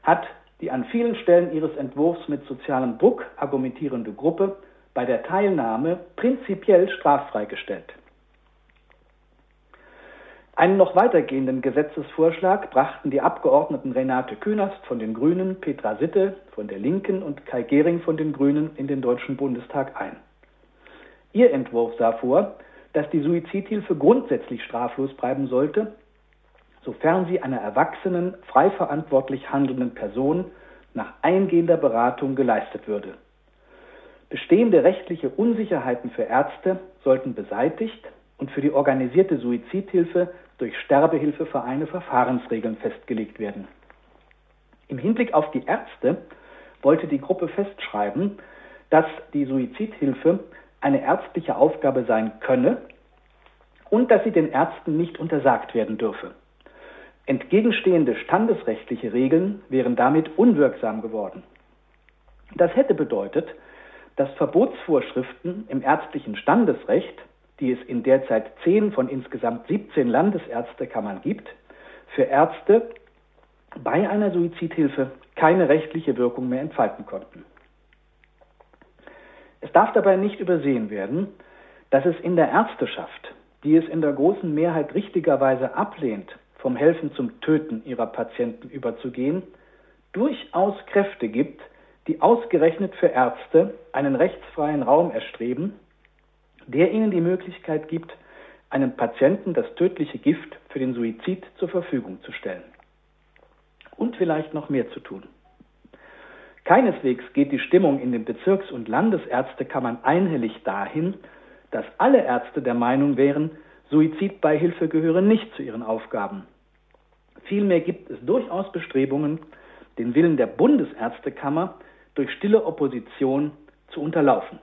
hat die an vielen Stellen ihres Entwurfs mit sozialem Druck argumentierende Gruppe bei der Teilnahme prinzipiell straffrei gestellt. Einen noch weitergehenden Gesetzesvorschlag brachten die Abgeordneten Renate Künast von den Grünen, Petra Sitte von der Linken und Kai Gehring von den Grünen in den Deutschen Bundestag ein. Ihr Entwurf sah vor, dass die Suizidhilfe grundsätzlich straflos bleiben sollte sofern sie einer erwachsenen, frei verantwortlich handelnden Person nach eingehender Beratung geleistet würde. Bestehende rechtliche Unsicherheiten für Ärzte sollten beseitigt und für die organisierte Suizidhilfe durch Sterbehilfevereine Verfahrensregeln festgelegt werden. Im Hinblick auf die Ärzte wollte die Gruppe festschreiben, dass die Suizidhilfe eine ärztliche Aufgabe sein könne und dass sie den Ärzten nicht untersagt werden dürfe. Entgegenstehende standesrechtliche Regeln wären damit unwirksam geworden. Das hätte bedeutet, dass Verbotsvorschriften im ärztlichen Standesrecht, die es in derzeit zehn von insgesamt 17 Landesärztekammern gibt, für Ärzte bei einer Suizidhilfe keine rechtliche Wirkung mehr entfalten konnten. Es darf dabei nicht übersehen werden, dass es in der Ärzteschaft, die es in der großen Mehrheit richtigerweise ablehnt, vom Helfen zum Töten ihrer Patienten überzugehen, durchaus Kräfte gibt, die ausgerechnet für Ärzte einen rechtsfreien Raum erstreben, der ihnen die Möglichkeit gibt, einem Patienten das tödliche Gift für den Suizid zur Verfügung zu stellen. Und vielleicht noch mehr zu tun. Keineswegs geht die Stimmung in den Bezirks- und Landesärztekammern einhellig dahin, dass alle Ärzte der Meinung wären, Suizidbeihilfe gehöre nicht zu ihren Aufgaben. Vielmehr gibt es durchaus Bestrebungen, den Willen der Bundesärztekammer durch stille Opposition zu unterlaufen.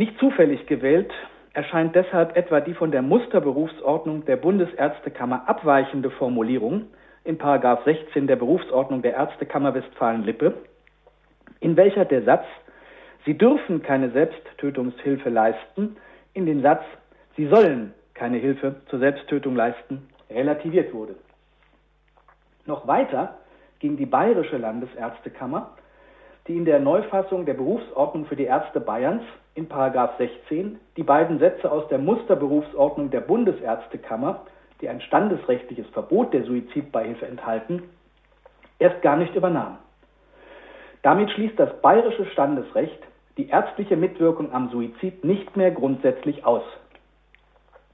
Nicht zufällig gewählt erscheint deshalb etwa die von der Musterberufsordnung der Bundesärztekammer abweichende Formulierung in 16 der Berufsordnung der Ärztekammer Westfalen-Lippe, in welcher der Satz Sie dürfen keine Selbsttötungshilfe leisten in den Satz Sie sollen keine Hilfe zur Selbsttötung leisten relativiert wurde. Noch weiter ging die Bayerische Landesärztekammer, die in der Neufassung der Berufsordnung für die Ärzte Bayerns in 16 die beiden Sätze aus der Musterberufsordnung der Bundesärztekammer, die ein standesrechtliches Verbot der Suizidbeihilfe enthalten, erst gar nicht übernahm. Damit schließt das bayerische Standesrecht die ärztliche Mitwirkung am Suizid nicht mehr grundsätzlich aus.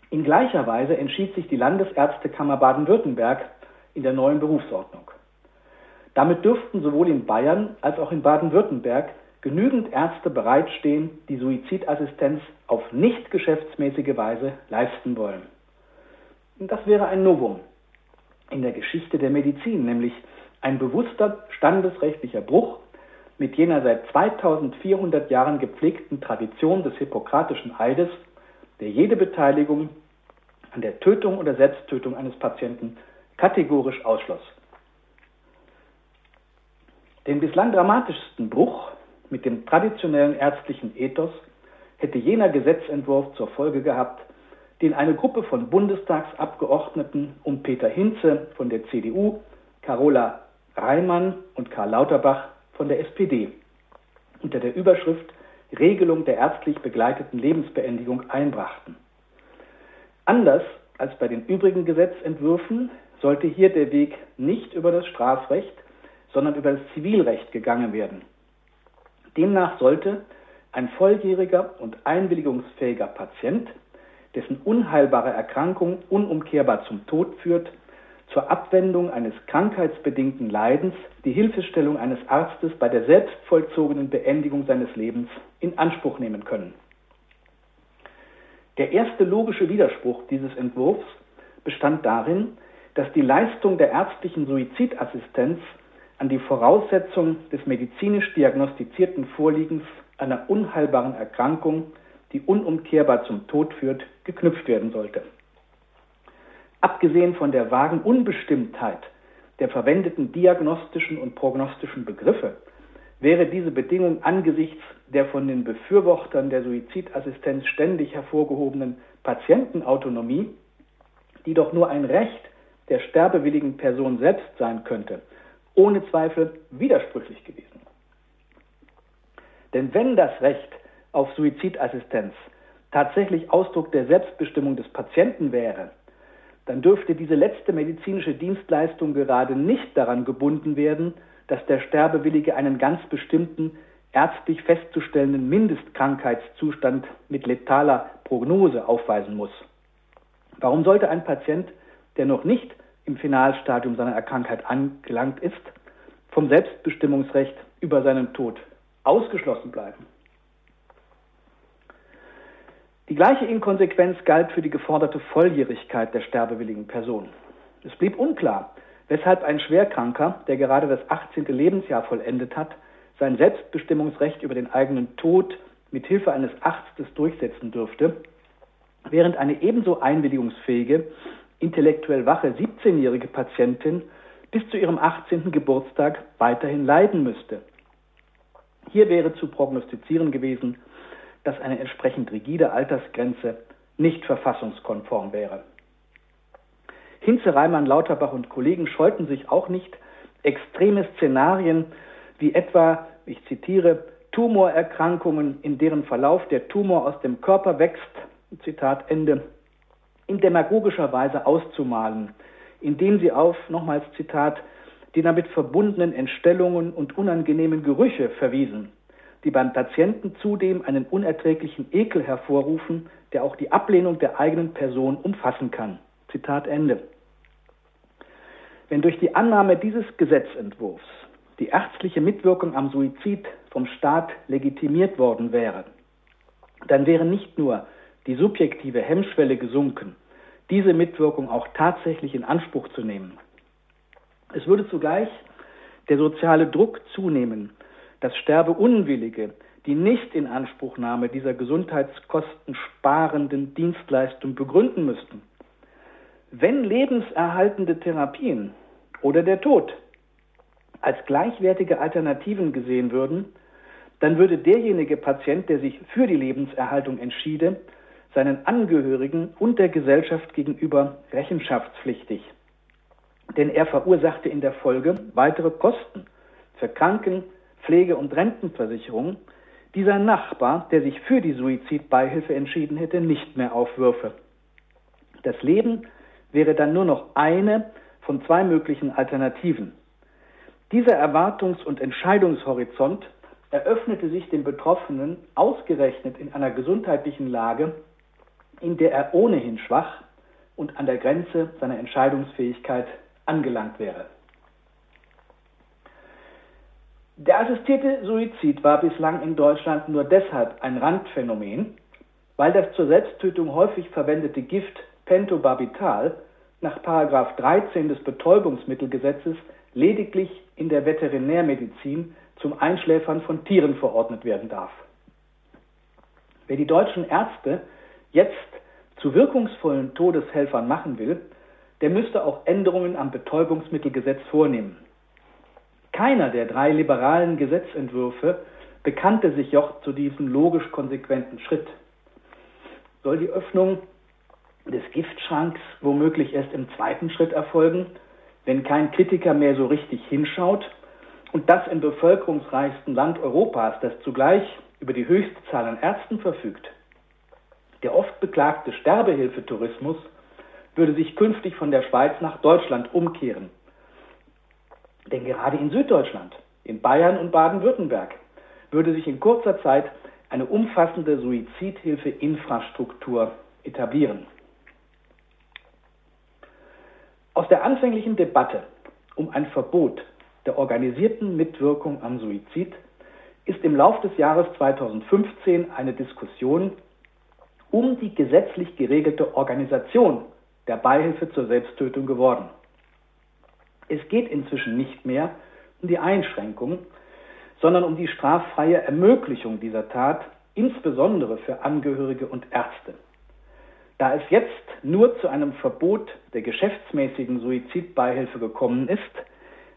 In gleicher Weise entschied sich die Landesärztekammer Baden-Württemberg in der neuen Berufsordnung. Damit dürften sowohl in Bayern als auch in Baden-Württemberg genügend Ärzte bereitstehen, die Suizidassistenz auf nicht geschäftsmäßige Weise leisten wollen. Das wäre ein Novum in der Geschichte der Medizin, nämlich ein bewusster standesrechtlicher Bruch mit jener seit 2400 Jahren gepflegten Tradition des hippokratischen Eides, der jede Beteiligung an der Tötung oder Selbsttötung eines Patienten kategorisch ausschloss. Den bislang dramatischsten Bruch mit dem traditionellen ärztlichen Ethos hätte jener Gesetzentwurf zur Folge gehabt, den eine Gruppe von Bundestagsabgeordneten um Peter Hinze von der CDU, Carola Reimann und Karl Lauterbach von der SPD unter der Überschrift Regelung der ärztlich begleiteten Lebensbeendigung einbrachten. Anders als bei den übrigen Gesetzentwürfen sollte hier der Weg nicht über das Strafrecht, sondern über das Zivilrecht gegangen werden. Demnach sollte ein volljähriger und einwilligungsfähiger Patient, dessen unheilbare Erkrankung unumkehrbar zum Tod führt, zur Abwendung eines krankheitsbedingten Leidens die Hilfestellung eines Arztes bei der selbstvollzogenen Beendigung seines Lebens in Anspruch nehmen können. Der erste logische Widerspruch dieses Entwurfs bestand darin, dass die Leistung der ärztlichen Suizidassistenz an die Voraussetzung des medizinisch diagnostizierten Vorliegens einer unheilbaren Erkrankung, die unumkehrbar zum Tod führt, geknüpft werden sollte. Abgesehen von der vagen Unbestimmtheit der verwendeten diagnostischen und prognostischen Begriffe wäre diese Bedingung angesichts der von den Befürwortern der Suizidassistenz ständig hervorgehobenen Patientenautonomie, die doch nur ein Recht der sterbewilligen Person selbst sein könnte, ohne Zweifel widersprüchlich gewesen. Denn wenn das Recht auf Suizidassistenz tatsächlich Ausdruck der Selbstbestimmung des Patienten wäre, dann dürfte diese letzte medizinische Dienstleistung gerade nicht daran gebunden werden, dass der Sterbewillige einen ganz bestimmten ärztlich festzustellenden Mindestkrankheitszustand mit letaler Prognose aufweisen muss. Warum sollte ein Patient, der noch nicht im Finalstadium seiner Erkrankheit angelangt ist, vom Selbstbestimmungsrecht über seinen Tod ausgeschlossen bleiben? Die gleiche Inkonsequenz galt für die geforderte Volljährigkeit der sterbewilligen Person. Es blieb unklar, weshalb ein Schwerkranker, der gerade das 18. Lebensjahr vollendet hat, sein Selbstbestimmungsrecht über den eigenen Tod mit Hilfe eines Arztes durchsetzen dürfte, während eine ebenso einwilligungsfähige, intellektuell wache 17-jährige Patientin bis zu ihrem 18. Geburtstag weiterhin leiden müsste. Hier wäre zu prognostizieren gewesen, dass eine entsprechend rigide Altersgrenze nicht verfassungskonform wäre. Hinze, Reimann, Lauterbach und Kollegen scheuten sich auch nicht, extreme Szenarien wie etwa, ich zitiere, Tumorerkrankungen, in deren Verlauf der Tumor aus dem Körper wächst, Zitat Ende, in demagogischer Weise auszumalen, indem sie auf, nochmals Zitat, die damit verbundenen Entstellungen und unangenehmen Gerüche verwiesen die beim Patienten zudem einen unerträglichen Ekel hervorrufen, der auch die Ablehnung der eigenen Person umfassen kann. Zitat Ende. Wenn durch die Annahme dieses Gesetzentwurfs die ärztliche Mitwirkung am Suizid vom Staat legitimiert worden wäre, dann wäre nicht nur die subjektive Hemmschwelle gesunken, diese Mitwirkung auch tatsächlich in Anspruch zu nehmen. Es würde zugleich der soziale Druck zunehmen, dass Sterbeunwillige die Nichtinanspruchnahme dieser Gesundheitskosten sparenden Dienstleistung begründen müssten. Wenn lebenserhaltende Therapien oder der Tod als gleichwertige Alternativen gesehen würden, dann würde derjenige Patient, der sich für die Lebenserhaltung entschiede, seinen Angehörigen und der Gesellschaft gegenüber rechenschaftspflichtig. Denn er verursachte in der Folge weitere Kosten für Kranken, Pflege- und Rentenversicherung, dieser Nachbar, der sich für die Suizidbeihilfe entschieden hätte, nicht mehr aufwürfe. Das Leben wäre dann nur noch eine von zwei möglichen Alternativen. Dieser Erwartungs- und Entscheidungshorizont eröffnete sich dem Betroffenen ausgerechnet in einer gesundheitlichen Lage, in der er ohnehin schwach und an der Grenze seiner Entscheidungsfähigkeit angelangt wäre. Der assistierte Suizid war bislang in Deutschland nur deshalb ein Randphänomen, weil das zur Selbsttötung häufig verwendete Gift Pentobarbital nach 13 des Betäubungsmittelgesetzes lediglich in der Veterinärmedizin zum Einschläfern von Tieren verordnet werden darf. Wer die deutschen Ärzte jetzt zu wirkungsvollen Todeshelfern machen will, der müsste auch Änderungen am Betäubungsmittelgesetz vornehmen. Keiner der drei liberalen Gesetzentwürfe bekannte sich jedoch zu diesem logisch konsequenten Schritt. Soll die Öffnung des Giftschranks womöglich erst im zweiten Schritt erfolgen, wenn kein Kritiker mehr so richtig hinschaut und das im bevölkerungsreichsten Land Europas, das zugleich über die höchste Zahl an Ärzten verfügt. Der oft beklagte Sterbehilfetourismus würde sich künftig von der Schweiz nach Deutschland umkehren. Denn gerade in Süddeutschland, in Bayern und Baden-Württemberg würde sich in kurzer Zeit eine umfassende Suizidhilfeinfrastruktur etablieren. Aus der anfänglichen Debatte um ein Verbot der organisierten Mitwirkung am Suizid ist im Laufe des Jahres 2015 eine Diskussion um die gesetzlich geregelte Organisation der Beihilfe zur Selbsttötung geworden. Es geht inzwischen nicht mehr um die Einschränkung, sondern um die straffreie Ermöglichung dieser Tat, insbesondere für Angehörige und Ärzte. Da es jetzt nur zu einem Verbot der geschäftsmäßigen Suizidbeihilfe gekommen ist,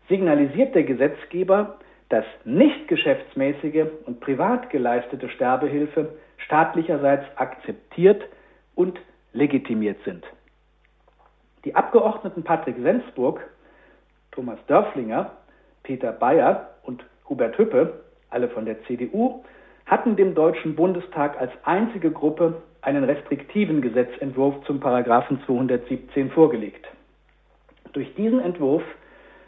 signalisiert der Gesetzgeber, dass nicht geschäftsmäßige und privat geleistete Sterbehilfe staatlicherseits akzeptiert und legitimiert sind. Die Abgeordneten Patrick Sensburg, Thomas Dörflinger, Peter Bayer und Hubert Hüppe, alle von der CDU, hatten dem Deutschen Bundestag als einzige Gruppe einen restriktiven Gesetzentwurf zum Paragraphen 217 vorgelegt. Durch diesen Entwurf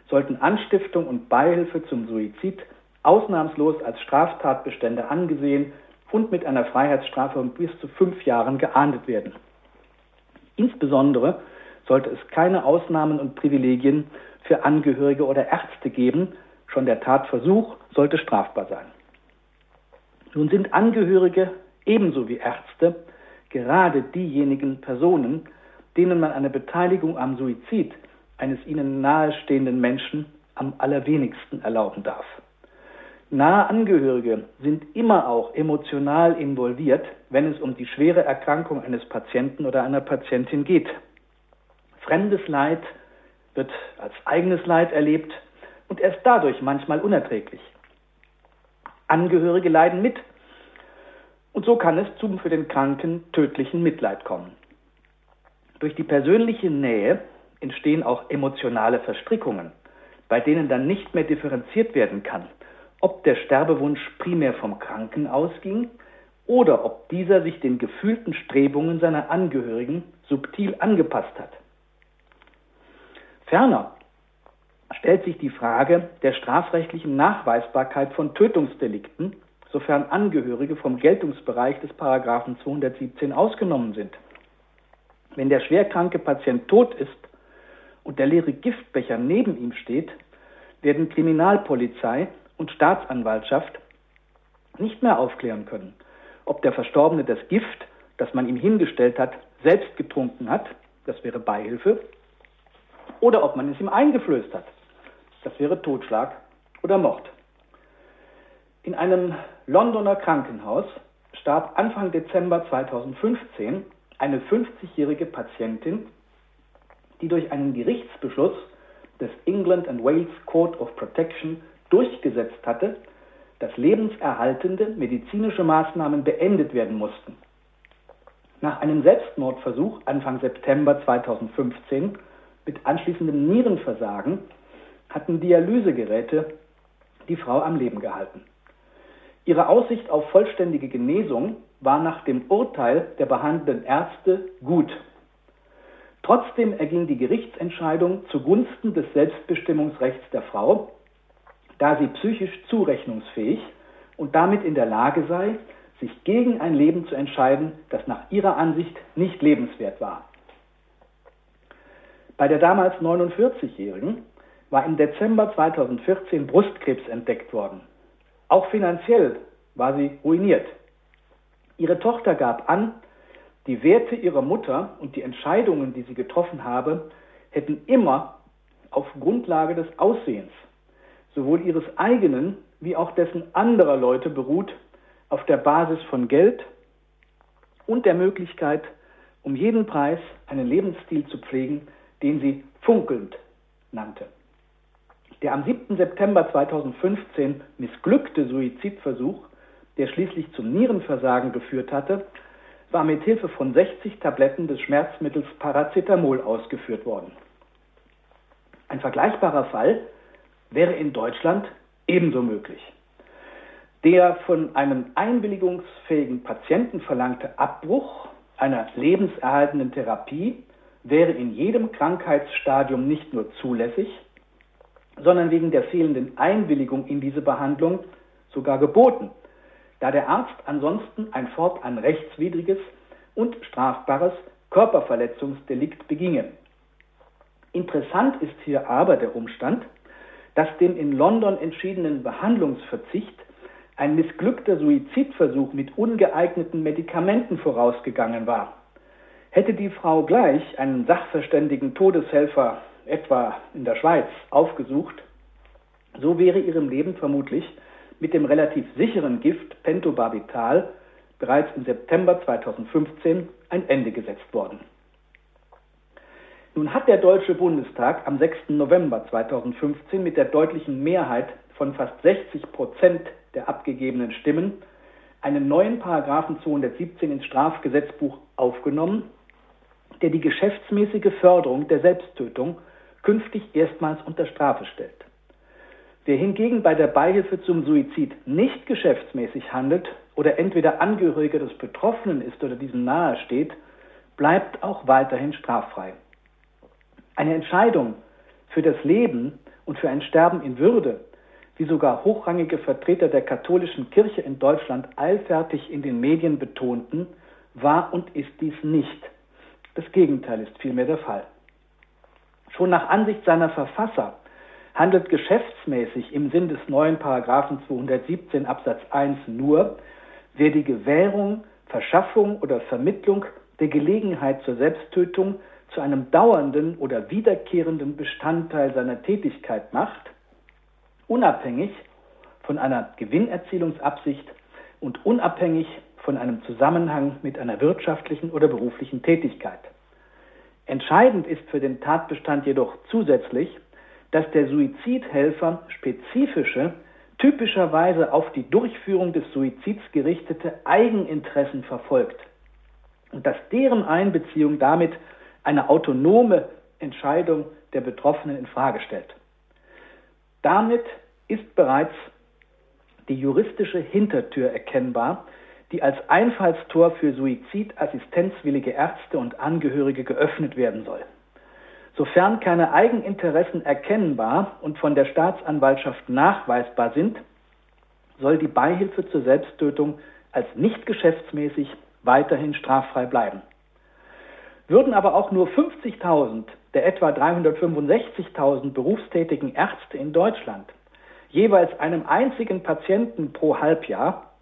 sollten Anstiftung und Beihilfe zum Suizid ausnahmslos als Straftatbestände angesehen und mit einer Freiheitsstrafe von bis zu fünf Jahren geahndet werden. Insbesondere sollte es keine Ausnahmen und Privilegien für Angehörige oder Ärzte geben, schon der Tatversuch sollte strafbar sein. Nun sind Angehörige ebenso wie Ärzte gerade diejenigen Personen, denen man eine Beteiligung am Suizid eines ihnen nahestehenden Menschen am allerwenigsten erlauben darf. Nahe Angehörige sind immer auch emotional involviert, wenn es um die schwere Erkrankung eines Patienten oder einer Patientin geht. Fremdes Leid wird als eigenes Leid erlebt und erst dadurch manchmal unerträglich. Angehörige leiden mit und so kann es zum für den Kranken tödlichen Mitleid kommen. Durch die persönliche Nähe entstehen auch emotionale Verstrickungen, bei denen dann nicht mehr differenziert werden kann, ob der Sterbewunsch primär vom Kranken ausging oder ob dieser sich den gefühlten Strebungen seiner Angehörigen subtil angepasst hat. Ferner stellt sich die Frage der strafrechtlichen Nachweisbarkeit von Tötungsdelikten, sofern Angehörige vom Geltungsbereich des Paragraphen 217 ausgenommen sind. Wenn der schwerkranke Patient tot ist und der leere Giftbecher neben ihm steht, werden Kriminalpolizei und Staatsanwaltschaft nicht mehr aufklären können, ob der Verstorbene das Gift, das man ihm hingestellt hat, selbst getrunken hat, das wäre Beihilfe, oder ob man es ihm eingeflößt hat, das wäre Totschlag oder Mord. In einem Londoner Krankenhaus starb Anfang Dezember 2015 eine 50-jährige Patientin die durch einen Gerichtsbeschluss des England and Wales Court of Protection durchgesetzt hatte, dass lebenserhaltende medizinische Maßnahmen beendet werden mussten. Nach einem Selbstmordversuch Anfang September 2015 mit anschließendem Nierenversagen hatten Dialysegeräte die Frau am Leben gehalten. Ihre Aussicht auf vollständige Genesung war nach dem Urteil der behandelnden Ärzte gut. Trotzdem erging die Gerichtsentscheidung zugunsten des Selbstbestimmungsrechts der Frau, da sie psychisch zurechnungsfähig und damit in der Lage sei, sich gegen ein Leben zu entscheiden, das nach ihrer Ansicht nicht lebenswert war. Bei der damals 49-Jährigen war im Dezember 2014 Brustkrebs entdeckt worden. Auch finanziell war sie ruiniert. Ihre Tochter gab an, die Werte ihrer Mutter und die Entscheidungen, die sie getroffen habe, hätten immer auf Grundlage des Aussehens, sowohl ihres eigenen wie auch dessen anderer Leute beruht, auf der Basis von Geld und der Möglichkeit, um jeden Preis einen Lebensstil zu pflegen, den sie funkelnd nannte. Der am 7. September 2015 missglückte Suizidversuch, der schließlich zum Nierenversagen geführt hatte, war mit Hilfe von 60 Tabletten des Schmerzmittels Paracetamol ausgeführt worden. Ein vergleichbarer Fall wäre in Deutschland ebenso möglich. Der von einem einwilligungsfähigen Patienten verlangte Abbruch einer lebenserhaltenden Therapie wäre in jedem Krankheitsstadium nicht nur zulässig, sondern wegen der fehlenden Einwilligung in diese Behandlung sogar geboten, da der Arzt ansonsten ein fortan rechtswidriges und strafbares Körperverletzungsdelikt beginge. Interessant ist hier aber der Umstand, dass dem in London entschiedenen Behandlungsverzicht ein missglückter Suizidversuch mit ungeeigneten Medikamenten vorausgegangen war. Hätte die Frau gleich einen sachverständigen Todeshelfer etwa in der Schweiz aufgesucht, so wäre ihrem Leben vermutlich mit dem relativ sicheren Gift Pentobarbital bereits im September 2015 ein Ende gesetzt worden. Nun hat der Deutsche Bundestag am 6. November 2015 mit der deutlichen Mehrheit von fast 60 Prozent der abgegebenen Stimmen einen neuen Paragraphen 217 ins Strafgesetzbuch aufgenommen, der die geschäftsmäßige Förderung der Selbsttötung künftig erstmals unter Strafe stellt. Wer hingegen bei der Beihilfe zum Suizid nicht geschäftsmäßig handelt oder entweder Angehöriger des Betroffenen ist oder diesem nahe steht, bleibt auch weiterhin straffrei. Eine Entscheidung für das Leben und für ein Sterben in Würde, wie sogar hochrangige Vertreter der katholischen Kirche in Deutschland eilfertig in den Medien betonten, war und ist dies nicht. Das Gegenteil ist vielmehr der Fall. Schon nach Ansicht seiner Verfasser handelt geschäftsmäßig im Sinn des neuen Paragraphen 217 Absatz 1 nur, wer die Gewährung, Verschaffung oder Vermittlung der Gelegenheit zur Selbsttötung zu einem dauernden oder wiederkehrenden Bestandteil seiner Tätigkeit macht, unabhängig von einer Gewinnerzielungsabsicht und unabhängig von einem Zusammenhang mit einer wirtschaftlichen oder beruflichen Tätigkeit. Entscheidend ist für den Tatbestand jedoch zusätzlich, dass der Suizidhelfer spezifische, typischerweise auf die Durchführung des Suizids gerichtete Eigeninteressen verfolgt und dass deren Einbeziehung damit eine autonome Entscheidung der Betroffenen in Frage stellt. Damit ist bereits die juristische Hintertür erkennbar, die als Einfallstor für suizidassistenzwillige Ärzte und Angehörige geöffnet werden soll. Sofern keine Eigeninteressen erkennbar und von der Staatsanwaltschaft nachweisbar sind, soll die Beihilfe zur Selbsttötung als nicht geschäftsmäßig weiterhin straffrei bleiben. Würden aber auch nur 50.000 der etwa 365.000 berufstätigen Ärzte in Deutschland jeweils einem einzigen Patienten pro Halbjahr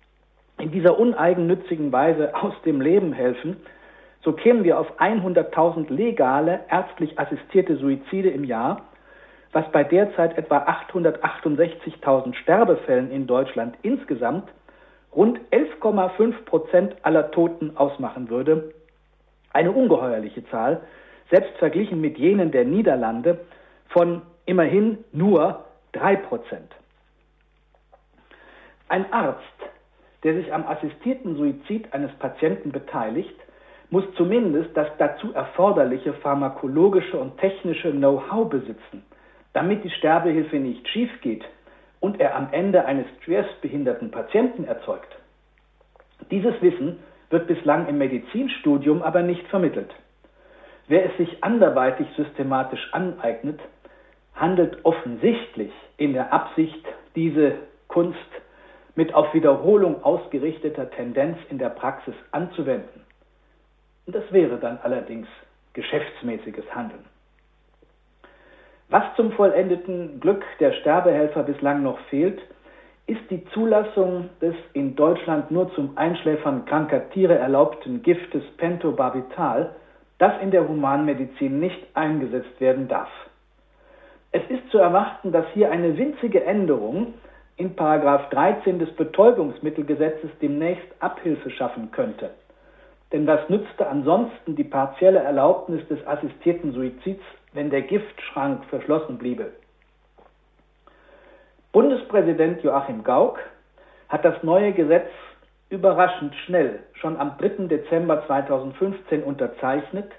in dieser uneigennützigen Weise aus dem Leben helfen, so kämen wir auf 100.000 legale ärztlich assistierte Suizide im Jahr, was bei derzeit etwa 868.000 Sterbefällen in Deutschland insgesamt rund 11,5 Prozent aller Toten ausmachen würde. Eine ungeheuerliche Zahl, selbst verglichen mit jenen der Niederlande von immerhin nur drei Prozent. Ein Arzt, der sich am assistierten Suizid eines Patienten beteiligt, muss zumindest das dazu erforderliche pharmakologische und technische Know-how besitzen, damit die Sterbehilfe nicht schief geht und er am Ende eines schwerstbehinderten Patienten erzeugt. Dieses Wissen wird bislang im Medizinstudium aber nicht vermittelt. Wer es sich anderweitig systematisch aneignet, handelt offensichtlich in der Absicht, diese Kunst mit auf Wiederholung ausgerichteter Tendenz in der Praxis anzuwenden. Das wäre dann allerdings geschäftsmäßiges Handeln. Was zum vollendeten Glück der Sterbehelfer bislang noch fehlt, ist die Zulassung des in Deutschland nur zum Einschläfern kranker Tiere erlaubten Giftes Pentobarbital das in der Humanmedizin nicht eingesetzt werden darf. Es ist zu erwarten, dass hier eine winzige Änderung in 13 des Betäubungsmittelgesetzes demnächst Abhilfe schaffen könnte. Denn was nützte ansonsten die partielle Erlaubnis des assistierten Suizids, wenn der Giftschrank verschlossen bliebe? Bundespräsident Joachim Gauck hat das neue Gesetz überraschend schnell, schon am 3. Dezember 2015 unterzeichnet.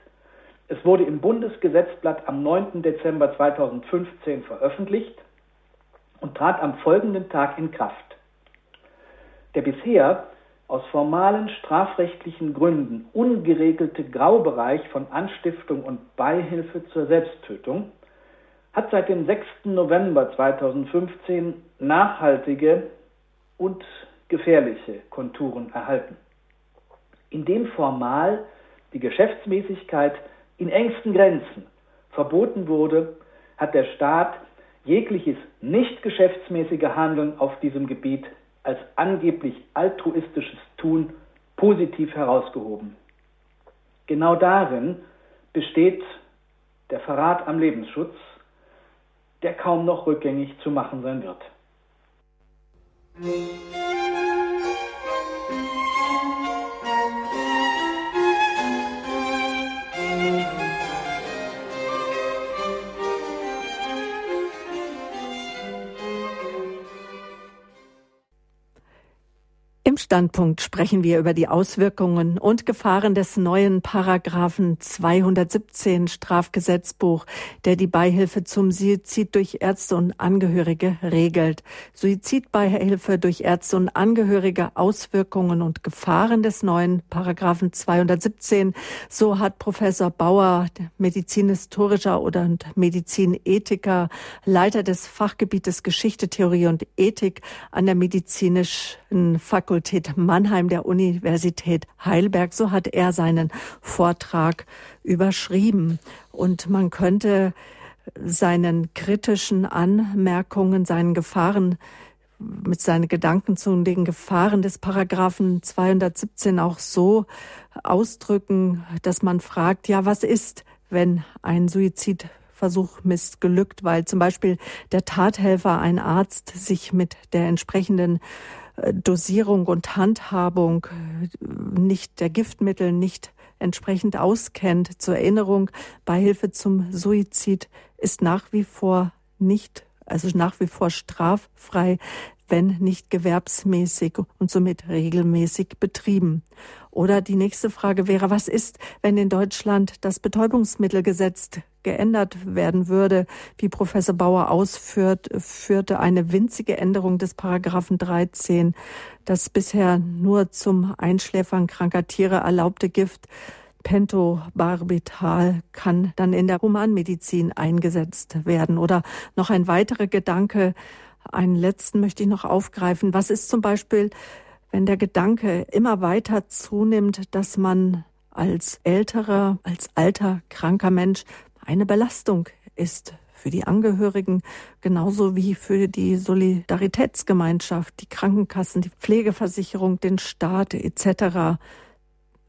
Es wurde im Bundesgesetzblatt am 9. Dezember 2015 veröffentlicht und trat am folgenden Tag in Kraft. Der bisher aus formalen strafrechtlichen Gründen ungeregelte Graubereich von Anstiftung und Beihilfe zur Selbsttötung hat seit dem 6. November 2015 nachhaltige und gefährliche Konturen erhalten, indem formal die Geschäftsmäßigkeit in engsten Grenzen verboten wurde, hat der Staat jegliches nicht geschäftsmäßige Handeln auf diesem Gebiet als angeblich altruistisches Tun positiv herausgehoben. Genau darin besteht der Verrat am Lebensschutz, der kaum noch rückgängig zu machen sein wird. Standpunkt sprechen wir über die Auswirkungen und Gefahren des neuen Paragraphen 217 Strafgesetzbuch, der die Beihilfe zum Suizid durch Ärzte und Angehörige regelt. Suizidbeihilfe durch Ärzte und Angehörige, Auswirkungen und Gefahren des neuen Paragraphen 217. So hat Professor Bauer, medizinhistorischer oder Medizinethiker, Leiter des Fachgebietes Geschichte, Theorie und Ethik an der medizinischen Fakultät Fakultät Mannheim der Universität Heidelberg. So hat er seinen Vortrag überschrieben. Und man könnte seinen kritischen Anmerkungen, seinen Gefahren mit seinen Gedanken zu den Gefahren des Paragraphen 217 auch so ausdrücken, dass man fragt, ja, was ist, wenn ein Suizidversuch missglückt, weil zum Beispiel der Tathelfer, ein Arzt, sich mit der entsprechenden Dosierung und Handhabung nicht der Giftmittel nicht entsprechend auskennt. Zur Erinnerung, Beihilfe zum Suizid ist nach wie vor nicht, also nach wie vor straffrei, wenn nicht gewerbsmäßig und somit regelmäßig betrieben. Oder die nächste Frage wäre, was ist, wenn in Deutschland das Betäubungsmittelgesetz geändert werden würde, wie Professor Bauer ausführt, führte eine winzige Änderung des Paragraphen 13, das bisher nur zum Einschläfern kranker Tiere erlaubte Gift Pentobarbital kann dann in der Humanmedizin eingesetzt werden. Oder noch ein weiterer Gedanke, einen letzten möchte ich noch aufgreifen. Was ist zum Beispiel, wenn der Gedanke immer weiter zunimmt, dass man als älterer, als alter, kranker Mensch eine Belastung ist für die Angehörigen genauso wie für die Solidaritätsgemeinschaft, die Krankenkassen, die Pflegeversicherung, den Staat etc.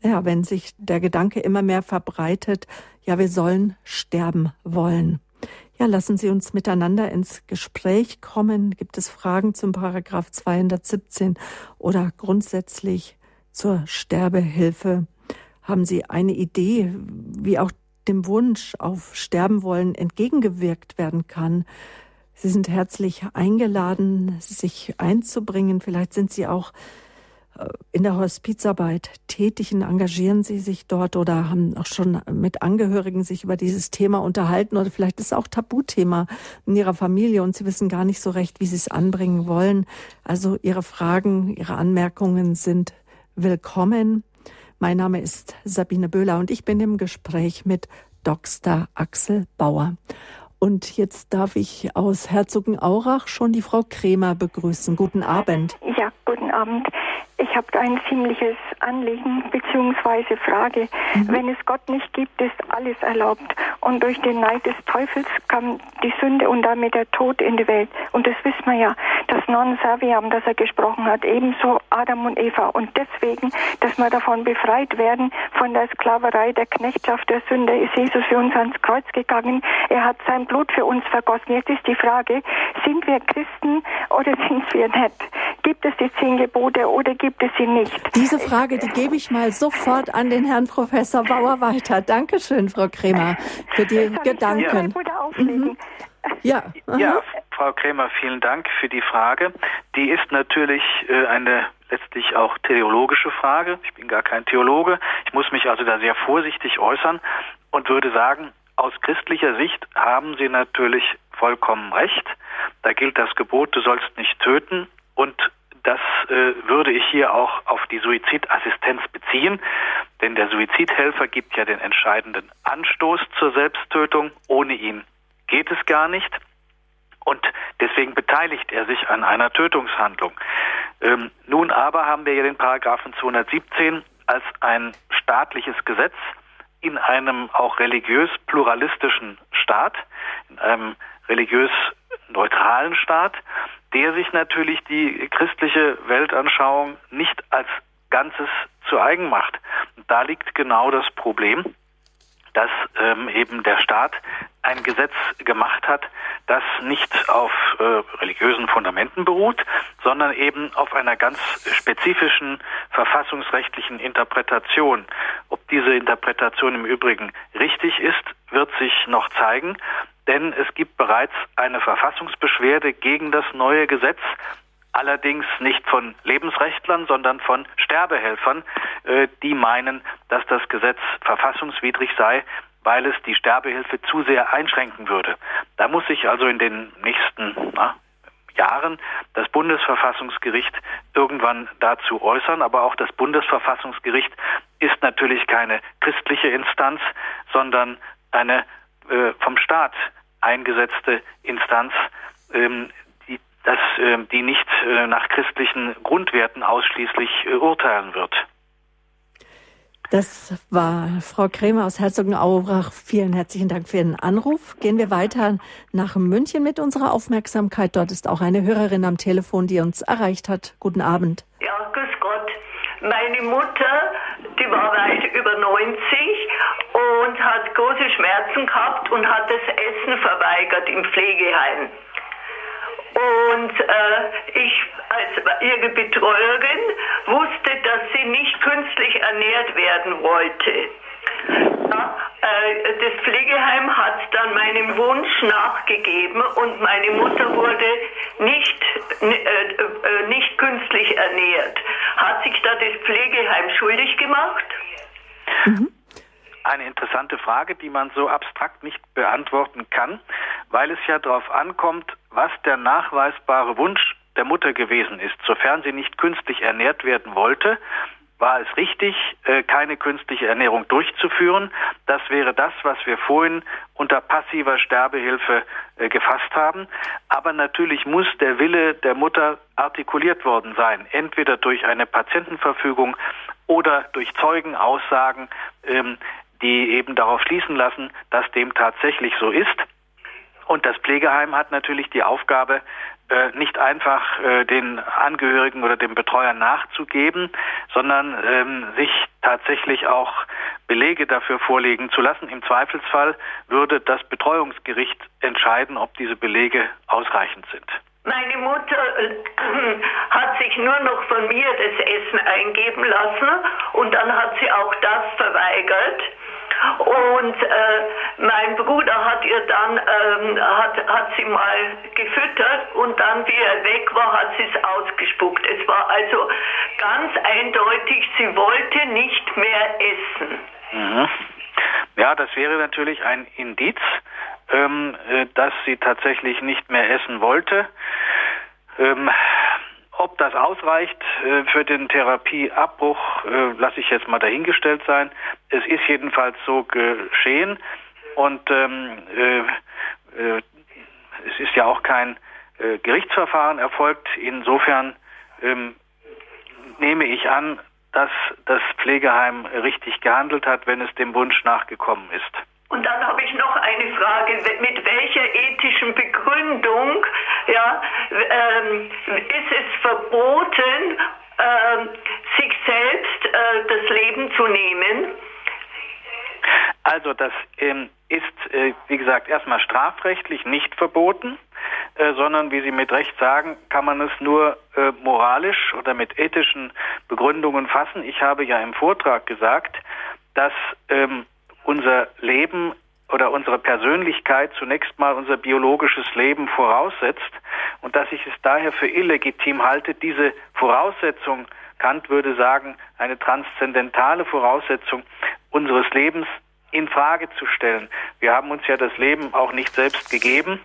Ja, wenn sich der Gedanke immer mehr verbreitet, ja, wir sollen sterben wollen. Ja, lassen Sie uns miteinander ins Gespräch kommen. Gibt es Fragen zum Paragraph 217 oder grundsätzlich zur Sterbehilfe? Haben Sie eine Idee, wie auch dem Wunsch auf Sterben wollen entgegengewirkt werden kann. Sie sind herzlich eingeladen, sich einzubringen. Vielleicht sind Sie auch äh, in der Hospizarbeit tätig und engagieren Sie sich dort oder haben auch schon mit Angehörigen sich über dieses Thema unterhalten oder vielleicht ist es auch Tabuthema in Ihrer Familie und Sie wissen gar nicht so recht, wie Sie es anbringen wollen. Also Ihre Fragen, Ihre Anmerkungen sind willkommen. Mein Name ist Sabine Böhler und ich bin im Gespräch mit Dr. Axel Bauer. Und jetzt darf ich aus Herzogenaurach schon die Frau Kremer begrüßen. Guten Abend. Ja, guten Abend. Ich habe ein ziemliches Anliegen bzw. Frage. Mhm. Wenn es Gott nicht gibt, ist alles erlaubt. Und durch den Neid des Teufels kam die Sünde und damit der Tod in die Welt. Und das wissen wir ja. das Non Saviam, das er gesprochen hat, ebenso Adam und Eva. Und deswegen, dass wir davon befreit werden, von der Sklaverei, der Knechtschaft der Sünde, ist Jesus für uns ans Kreuz gegangen. Er hat sein Blut für uns vergossen. Jetzt ist die Frage, sind wir Christen oder sind wir nicht? Gibt es die zehn Gebote oder gibt es sie nicht? Diese Frage, die gebe ich mal sofort an den Herrn Professor Bauer weiter. Dankeschön, Frau Kremer, für die Gedanken. Mhm. Ja, ja, Frau Krämer, vielen Dank für die Frage. Die ist natürlich äh, eine letztlich auch theologische Frage. Ich bin gar kein Theologe. Ich muss mich also da sehr vorsichtig äußern und würde sagen, aus christlicher Sicht haben Sie natürlich vollkommen recht. Da gilt das Gebot, du sollst nicht töten und das äh, würde ich hier auch auf die Suizidassistenz beziehen, denn der Suizidhelfer gibt ja den entscheidenden Anstoß zur Selbsttötung. Ohne ihn geht es gar nicht. Und deswegen beteiligt er sich an einer Tötungshandlung. Ähm, nun aber haben wir ja den Paragraphen 217 als ein staatliches Gesetz in einem auch religiös pluralistischen Staat, in einem religiös neutralen Staat, der sich natürlich die christliche Weltanschauung nicht als Ganzes zu eigen macht. Und da liegt genau das Problem, dass ähm, eben der Staat ein Gesetz gemacht hat, das nicht auf äh, religiösen Fundamenten beruht, sondern eben auf einer ganz spezifischen verfassungsrechtlichen Interpretation. Ob diese Interpretation im Übrigen richtig ist, wird sich noch zeigen, denn es gibt bereits eine Verfassungsbeschwerde gegen das neue Gesetz, allerdings nicht von Lebensrechtlern, sondern von Sterbehelfern, äh, die meinen, dass das Gesetz verfassungswidrig sei, weil es die Sterbehilfe zu sehr einschränken würde. Da muss sich also in den nächsten na, Jahren das Bundesverfassungsgericht irgendwann dazu äußern. Aber auch das Bundesverfassungsgericht ist natürlich keine christliche Instanz, sondern eine äh, vom Staat eingesetzte Instanz, ähm, die, das, äh, die nicht äh, nach christlichen Grundwerten ausschließlich äh, urteilen wird. Das war Frau Krämer aus Herzogenaurach. Vielen herzlichen Dank für Ihren Anruf. Gehen wir weiter nach München mit unserer Aufmerksamkeit. Dort ist auch eine Hörerin am Telefon, die uns erreicht hat. Guten Abend. Ja, grüß Gott. Meine Mutter, die war weit über 90 und hat große Schmerzen gehabt und hat das Essen verweigert im Pflegeheim. Und äh, ich als ihre Betreuerin wusste, dass sie nicht künstlich ernährt werden wollte. Ja, äh, das Pflegeheim hat dann meinem Wunsch nachgegeben und meine Mutter wurde nicht, äh, äh, nicht künstlich ernährt. Hat sich da das Pflegeheim schuldig gemacht? Mhm eine interessante Frage, die man so abstrakt nicht beantworten kann, weil es ja darauf ankommt, was der nachweisbare Wunsch der Mutter gewesen ist. Sofern sie nicht künstlich ernährt werden wollte, war es richtig, äh, keine künstliche Ernährung durchzuführen. Das wäre das, was wir vorhin unter passiver Sterbehilfe äh, gefasst haben. Aber natürlich muss der Wille der Mutter artikuliert worden sein, entweder durch eine Patientenverfügung oder durch Zeugenaussagen, ähm, die eben darauf schließen lassen, dass dem tatsächlich so ist. Und das Pflegeheim hat natürlich die Aufgabe, äh, nicht einfach äh, den Angehörigen oder dem Betreuer nachzugeben, sondern ähm, sich tatsächlich auch Belege dafür vorlegen zu lassen. Im Zweifelsfall würde das Betreuungsgericht entscheiden, ob diese Belege ausreichend sind. Meine Mutter äh, hat sich nur noch von mir das Essen eingeben lassen und dann hat sie auch das verweigert. Und äh, mein Bruder hat ihr dann, ähm, hat, hat sie mal gefüttert und dann, wie er weg war, hat sie es ausgespuckt. Es war also ganz eindeutig, sie wollte nicht mehr essen. Mhm. Ja, das wäre natürlich ein Indiz, ähm, äh, dass sie tatsächlich nicht mehr essen wollte. Ähm, ob das ausreicht äh, für den Therapieabbruch, äh, lasse ich jetzt mal dahingestellt sein. Es ist jedenfalls so geschehen und ähm, äh, äh es ist ja auch kein äh, Gerichtsverfahren erfolgt. Insofern ähm, nehme ich an, dass das Pflegeheim richtig gehandelt hat, wenn es dem Wunsch nachgekommen ist. Und dann habe ich noch eine Frage. Mit welcher ethischen Begründung ja, ähm, ist es verboten, äh, sich selbst äh, das Leben zu nehmen? Also das ähm, ist, äh, wie gesagt, erstmal strafrechtlich nicht verboten, äh, sondern, wie Sie mit Recht sagen, kann man es nur äh, moralisch oder mit ethischen Begründungen fassen. Ich habe ja im Vortrag gesagt, dass ähm, unser Leben oder unsere Persönlichkeit zunächst mal unser biologisches Leben voraussetzt und dass ich es daher für illegitim halte, diese Voraussetzung, Kant würde sagen, eine transzendentale Voraussetzung unseres Lebens in Frage zu stellen. Wir haben uns ja das Leben auch nicht selbst gegeben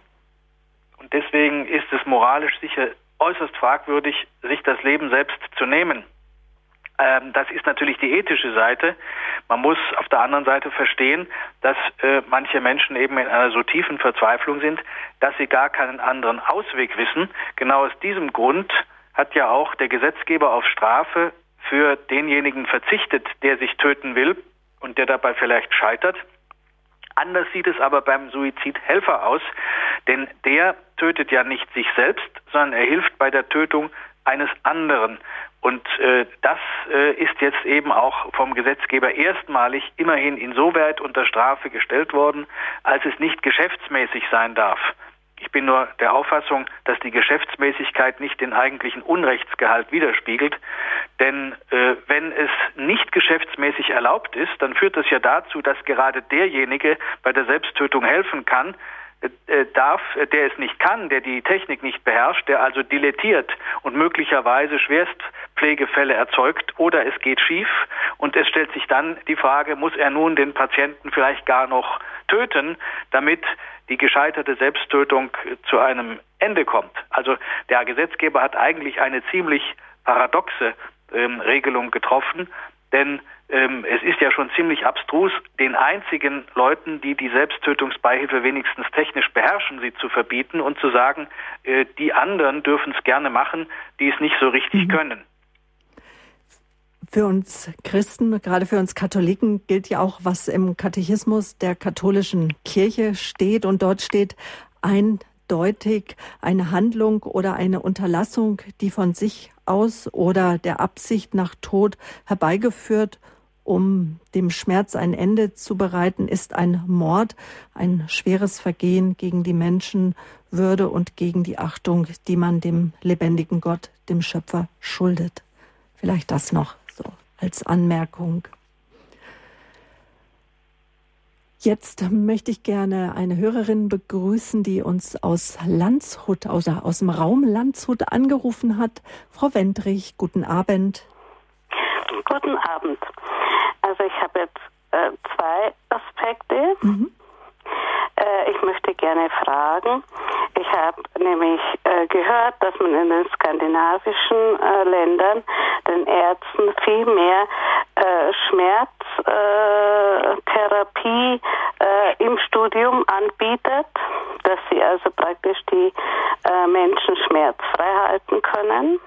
und deswegen ist es moralisch sicher äußerst fragwürdig, sich das Leben selbst zu nehmen. Ähm, das ist natürlich die ethische Seite. Man muss auf der anderen Seite verstehen, dass äh, manche Menschen eben in einer so tiefen Verzweiflung sind, dass sie gar keinen anderen Ausweg wissen. Genau aus diesem Grund hat ja auch der Gesetzgeber auf Strafe für denjenigen verzichtet, der sich töten will und der dabei vielleicht scheitert. Anders sieht es aber beim Suizidhelfer aus, denn der tötet ja nicht sich selbst, sondern er hilft bei der Tötung eines anderen. Und äh, das äh, ist jetzt eben auch vom Gesetzgeber erstmalig immerhin insoweit unter Strafe gestellt worden, als es nicht geschäftsmäßig sein darf. Ich bin nur der Auffassung, dass die Geschäftsmäßigkeit nicht den eigentlichen Unrechtsgehalt widerspiegelt. Denn äh, wenn es nicht geschäftsmäßig erlaubt ist, dann führt das ja dazu, dass gerade derjenige bei der Selbsttötung helfen kann, darf, der es nicht kann, der die Technik nicht beherrscht, der also dilettiert und möglicherweise Schwerstpflegefälle erzeugt oder es geht schief und es stellt sich dann die Frage, muss er nun den Patienten vielleicht gar noch töten, damit die gescheiterte Selbsttötung zu einem Ende kommt. Also der Gesetzgeber hat eigentlich eine ziemlich paradoxe ähm, Regelung getroffen, denn ähm, es ist ja schon ziemlich abstrus, den einzigen Leuten, die die Selbsttötungsbeihilfe wenigstens technisch beherrschen, sie zu verbieten und zu sagen, äh, die anderen dürfen es gerne machen, die es nicht so richtig mhm. können. Für uns Christen, gerade für uns Katholiken, gilt ja auch, was im Katechismus der katholischen Kirche steht. Und dort steht eindeutig eine Handlung oder eine Unterlassung, die von sich aus oder der Absicht nach Tod herbeigeführt um dem Schmerz ein Ende zu bereiten, ist ein Mord, ein schweres Vergehen gegen die Menschenwürde und gegen die Achtung, die man dem lebendigen Gott, dem Schöpfer, schuldet. Vielleicht das noch so als Anmerkung. Jetzt möchte ich gerne eine Hörerin begrüßen, die uns aus Landshut, aus, aus dem Raum Landshut angerufen hat. Frau Wendrich, guten Abend. Guten Abend. Ich habe jetzt äh, zwei Aspekte. Mhm. Äh, ich möchte gerne fragen. Ich habe nämlich äh, gehört, dass man in den skandinavischen äh, Ländern den Ärzten viel mehr äh, Schmerztherapie äh, im Studium anbietet, dass sie also praktisch die Menschen schmerzfrei halten können.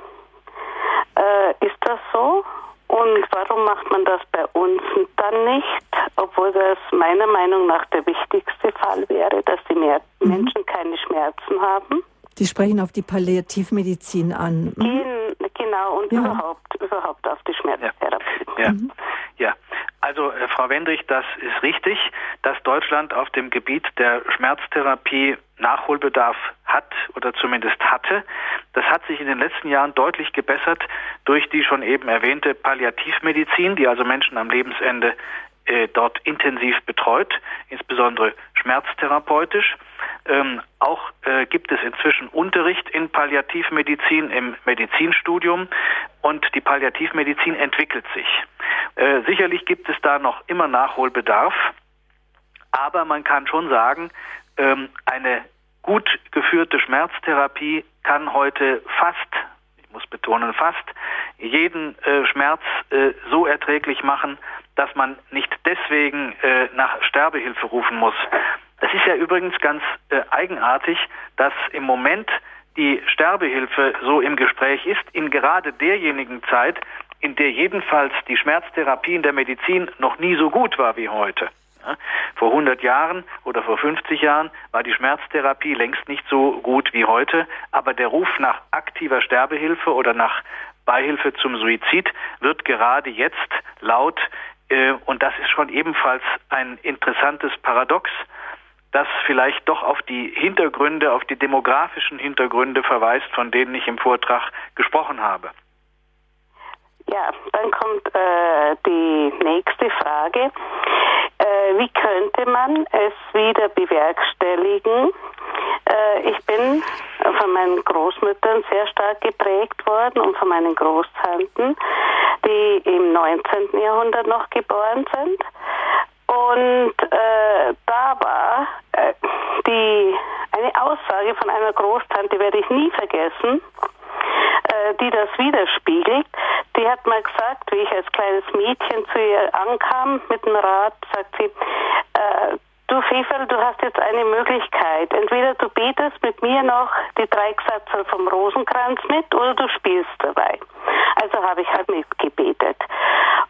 ist das so? Und warum macht man das bei uns dann nicht, obwohl das meiner Meinung nach der wichtigste Fall wäre, dass die mhm. Menschen keine Schmerzen haben? Die sprechen auf die Palliativmedizin an. Mhm. Genau, und ja. überhaupt, überhaupt auf die Schmerztherapie. Ja. ja. Mhm. ja. Also äh, Frau Wendrich, das ist richtig, dass Deutschland auf dem Gebiet der Schmerztherapie Nachholbedarf hat oder zumindest hatte. Das hat sich in den letzten Jahren deutlich gebessert durch die schon eben erwähnte Palliativmedizin, die also Menschen am Lebensende äh, dort intensiv betreut, insbesondere schmerztherapeutisch. Ähm, auch äh, gibt es inzwischen Unterricht in Palliativmedizin im Medizinstudium und die Palliativmedizin entwickelt sich. Äh, sicherlich gibt es da noch immer Nachholbedarf, aber man kann schon sagen, ähm, eine gut geführte Schmerztherapie kann heute fast, ich muss betonen fast, jeden äh, Schmerz äh, so erträglich machen, dass man nicht deswegen äh, nach Sterbehilfe rufen muss. Das ist ja übrigens ganz äh, eigenartig, dass im Moment die Sterbehilfe so im Gespräch ist, in gerade derjenigen Zeit, in der jedenfalls die Schmerztherapie in der Medizin noch nie so gut war wie heute. Vor 100 Jahren oder vor 50 Jahren war die Schmerztherapie längst nicht so gut wie heute, aber der Ruf nach aktiver Sterbehilfe oder nach Beihilfe zum Suizid wird gerade jetzt laut äh, und das ist schon ebenfalls ein interessantes Paradox, das vielleicht doch auf die Hintergründe, auf die demografischen Hintergründe verweist, von denen ich im Vortrag gesprochen habe. Ja, dann kommt äh, die nächste Frage. Äh, wie könnte man es wieder bewerkstelligen? Äh, ich bin von meinen Großmüttern sehr stark geprägt worden und von meinen Großtanten, die im 19. Jahrhundert noch geboren sind. Und äh, da war äh, die eine Aussage von einer Großtante, werde ich nie vergessen äh, die das widerspiegelt. Die hat mal gesagt, wie ich als kleines Mädchen zu ihr ankam mit dem Rat, sagt sie, äh, du Feferl, du hast jetzt eine Möglichkeit. Entweder du betest mit mir noch die drei Gesatze vom Rosenkranz mit oder du spielst dabei. Also habe ich halt mitgebetet.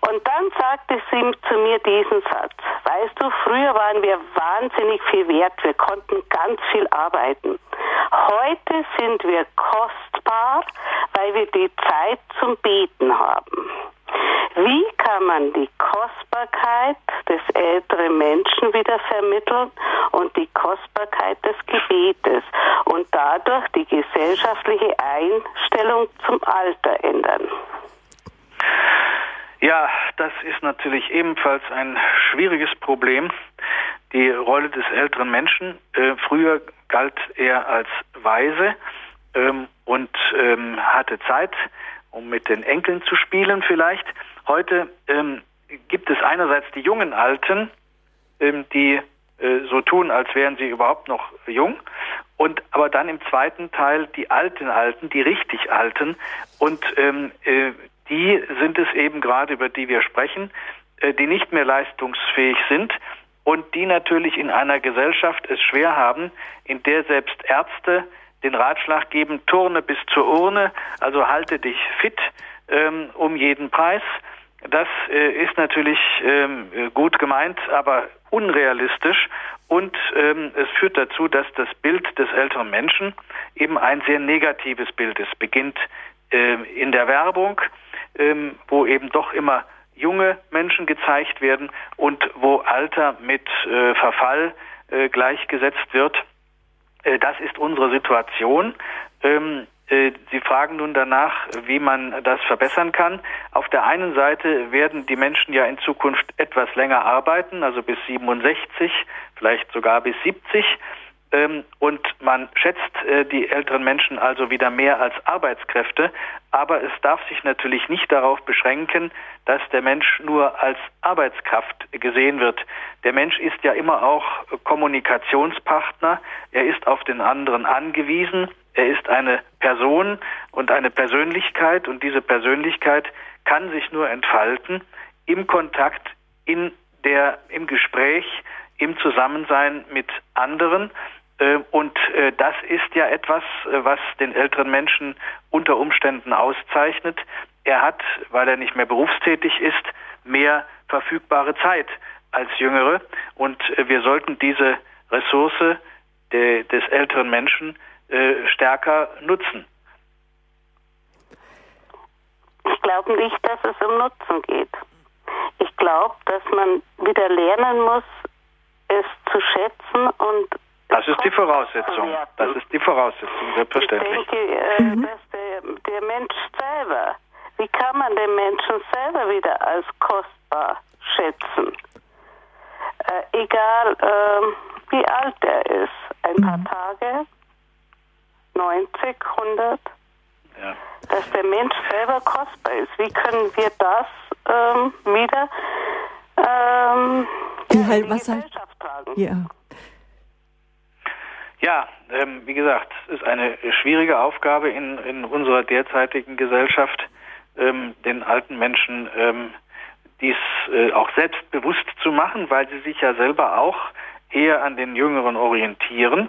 Und dann sagte sie zu mir diesen Satz. Weißt du, früher waren wir wahnsinnig viel wert. Wir konnten ganz viel arbeiten. Heute sind wir kostbar, weil wir die Zeit zum Beten haben. Wie kann man die Kostbarkeit des älteren Menschen wieder vermitteln und die Kostbarkeit des Gebetes und dadurch die gesellschaftliche Einstellung zum Alter ändern? Ja, das ist natürlich ebenfalls ein schwieriges Problem. Die Rolle des älteren Menschen. Äh, früher galt er als weise ähm, und ähm, hatte Zeit, um mit den Enkeln zu spielen vielleicht. Heute ähm, gibt es einerseits die jungen Alten, ähm, die äh, so tun, als wären sie überhaupt noch jung. Und aber dann im zweiten Teil die alten Alten, die richtig Alten. Und ähm, äh, die sind es eben gerade, über die wir sprechen, die nicht mehr leistungsfähig sind und die natürlich in einer Gesellschaft es schwer haben, in der selbst Ärzte den Ratschlag geben, turne bis zur Urne, also halte dich fit ähm, um jeden Preis. Das äh, ist natürlich ähm, gut gemeint, aber unrealistisch und ähm, es führt dazu, dass das Bild des älteren Menschen eben ein sehr negatives Bild ist. Beginnt äh, in der Werbung, ähm, wo eben doch immer junge Menschen gezeigt werden und wo Alter mit äh, Verfall äh, gleichgesetzt wird. Äh, das ist unsere Situation. Ähm, äh, Sie fragen nun danach, wie man das verbessern kann. Auf der einen Seite werden die Menschen ja in Zukunft etwas länger arbeiten, also bis 67, vielleicht sogar bis 70. Ähm, und man schätzt äh, die älteren Menschen also wieder mehr als Arbeitskräfte. Aber es darf sich natürlich nicht darauf beschränken, dass der Mensch nur als Arbeitskraft gesehen wird. Der Mensch ist ja immer auch Kommunikationspartner. Er ist auf den anderen angewiesen. Er ist eine Person und eine Persönlichkeit. Und diese Persönlichkeit kann sich nur entfalten im Kontakt, in der, im Gespräch, im Zusammensein mit anderen. Äh, und äh, das ist ja etwas, äh, was den älteren Menschen unter Umständen auszeichnet. Er hat, weil er nicht mehr berufstätig ist, mehr verfügbare Zeit als Jüngere. Und wir sollten diese Ressource des älteren Menschen stärker nutzen. Ich glaube nicht, dass es um Nutzen geht. Ich glaube, dass man wieder lernen muss, es zu schätzen und das ist die Voraussetzung. Das ist die Voraussetzung, selbstverständlich. Ich denke, äh, mhm. dass der, der Mensch selber, wie kann man den Menschen selber wieder als kostbar schätzen? Äh, egal äh, wie alt er ist, ein mhm. paar Tage, 90, 100, ja. dass der Mensch selber kostbar ist. Wie können wir das ähm, wieder ähm, ja, halt, in die Gesellschaft tragen? Ja. Ja, ähm, wie gesagt, es ist eine schwierige Aufgabe in, in unserer derzeitigen Gesellschaft, ähm, den alten Menschen ähm, dies äh, auch selbstbewusst zu machen, weil sie sich ja selber auch eher an den Jüngeren orientieren.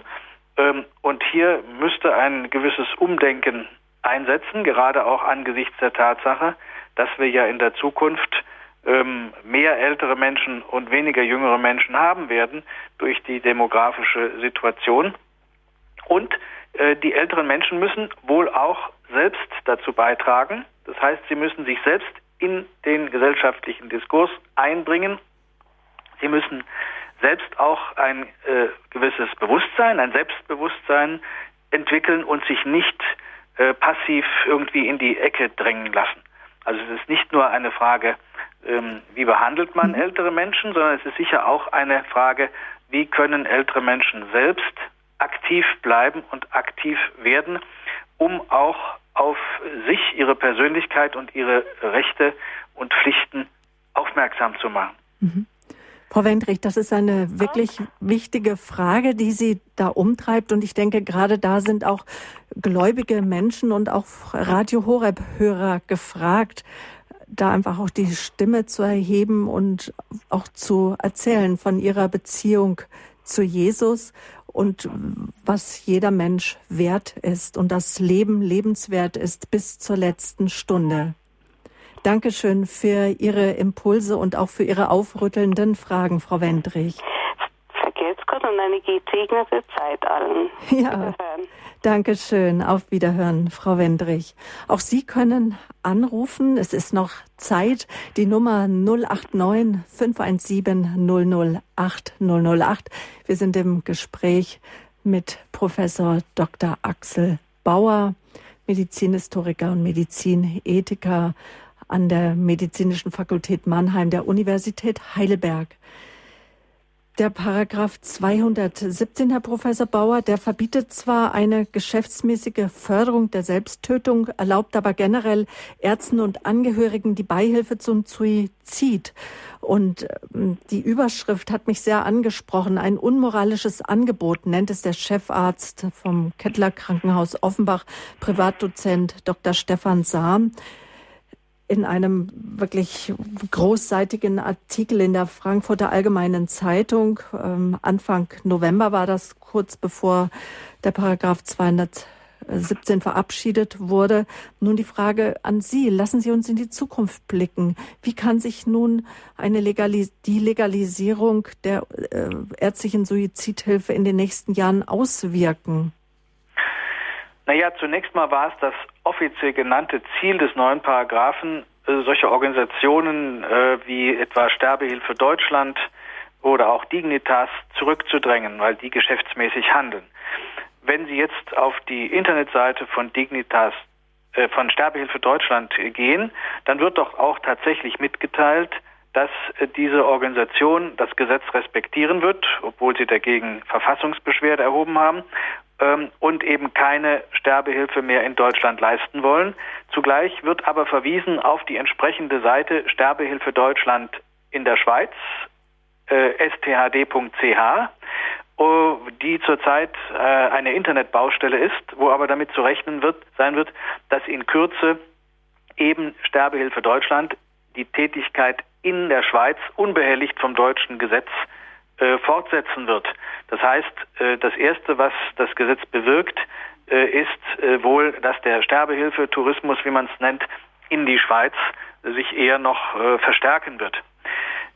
Ähm, und hier müsste ein gewisses Umdenken einsetzen, gerade auch angesichts der Tatsache, dass wir ja in der Zukunft ähm, mehr ältere Menschen und weniger jüngere Menschen haben werden durch die demografische Situation. Und äh, die älteren Menschen müssen wohl auch selbst dazu beitragen. Das heißt, sie müssen sich selbst in den gesellschaftlichen Diskurs einbringen. Sie müssen selbst auch ein äh, gewisses Bewusstsein, ein Selbstbewusstsein entwickeln und sich nicht äh, passiv irgendwie in die Ecke drängen lassen. Also es ist nicht nur eine Frage, ähm, wie behandelt man mhm. ältere Menschen, sondern es ist sicher auch eine Frage, wie können ältere Menschen selbst aktiv bleiben und aktiv werden, um auch auf sich, ihre Persönlichkeit und ihre Rechte und Pflichten aufmerksam zu machen. Mhm. Frau Wendrich, das ist eine wirklich wichtige Frage, die Sie da umtreibt. Und ich denke, gerade da sind auch gläubige Menschen und auch Radio Horeb-Hörer gefragt, da einfach auch die Stimme zu erheben und auch zu erzählen von ihrer Beziehung zu Jesus und was jeder Mensch wert ist und das Leben lebenswert ist bis zur letzten Stunde. Dankeschön für Ihre Impulse und auch für Ihre aufrüttelnden Fragen, Frau Wendrich. Vergelt's Gott und eine gesegnete Zeit allen. Ja. Dankeschön. Auf Wiederhören, Frau Wendrich. Auch Sie können anrufen. Es ist noch Zeit. Die Nummer 089 517 008 008. Wir sind im Gespräch mit Professor Dr. Axel Bauer, Medizinhistoriker und Medizinethiker an der Medizinischen Fakultät Mannheim der Universität Heidelberg. Der Paragraph 217, Herr Professor Bauer, der verbietet zwar eine geschäftsmäßige Förderung der Selbsttötung, erlaubt aber generell Ärzten und Angehörigen die Beihilfe zum Suizid. Und ähm, die Überschrift hat mich sehr angesprochen. Ein unmoralisches Angebot nennt es der Chefarzt vom Kettler Krankenhaus Offenbach, Privatdozent Dr. Stefan Sahm in einem wirklich großseitigen Artikel in der Frankfurter Allgemeinen Zeitung. Ähm, Anfang November war das kurz bevor der Paragraph 217 verabschiedet wurde. Nun die Frage an Sie. Lassen Sie uns in die Zukunft blicken. Wie kann sich nun eine Legalis die Legalisierung der äh, ärztlichen Suizidhilfe in den nächsten Jahren auswirken? Naja, zunächst mal war es das offiziell genannte Ziel des neuen Paragraphen, äh, solche Organisationen äh, wie etwa Sterbehilfe Deutschland oder auch Dignitas zurückzudrängen, weil die geschäftsmäßig handeln. Wenn Sie jetzt auf die Internetseite von Dignitas äh, von Sterbehilfe Deutschland gehen, dann wird doch auch tatsächlich mitgeteilt, dass äh, diese Organisation das Gesetz respektieren wird, obwohl sie dagegen Verfassungsbeschwerde erhoben haben und eben keine Sterbehilfe mehr in Deutschland leisten wollen. Zugleich wird aber verwiesen auf die entsprechende Seite Sterbehilfe Deutschland in der Schweiz, äh, sthd.ch, oh, die zurzeit äh, eine Internetbaustelle ist, wo aber damit zu rechnen wird, sein wird, dass in Kürze eben Sterbehilfe Deutschland die Tätigkeit in der Schweiz unbehelligt vom deutschen Gesetz äh, fortsetzen wird. Das heißt, äh, das Erste, was das Gesetz bewirkt, äh, ist wohl, dass der Sterbehilfe-Tourismus, wie man es nennt, in die Schweiz sich eher noch verstärken wird.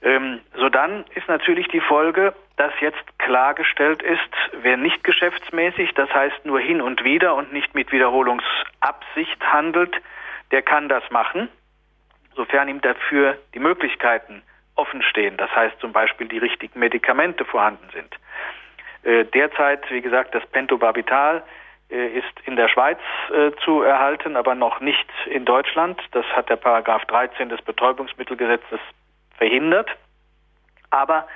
Ähm, so dann ist natürlich die Folge, dass jetzt klargestellt ist, wer nicht geschäftsmäßig, das heißt nur hin und wieder und nicht mit Wiederholungsabsicht handelt, der kann das machen, sofern ihm dafür die Möglichkeiten offen stehen. Das heißt zum Beispiel die richtigen Medikamente vorhanden sind. Äh, derzeit, wie gesagt, das Pentobarbital äh, ist in der Schweiz äh, zu erhalten, aber noch nicht in Deutschland. Das hat der Paragraph 13 des Betäubungsmittelgesetzes verhindert. Aber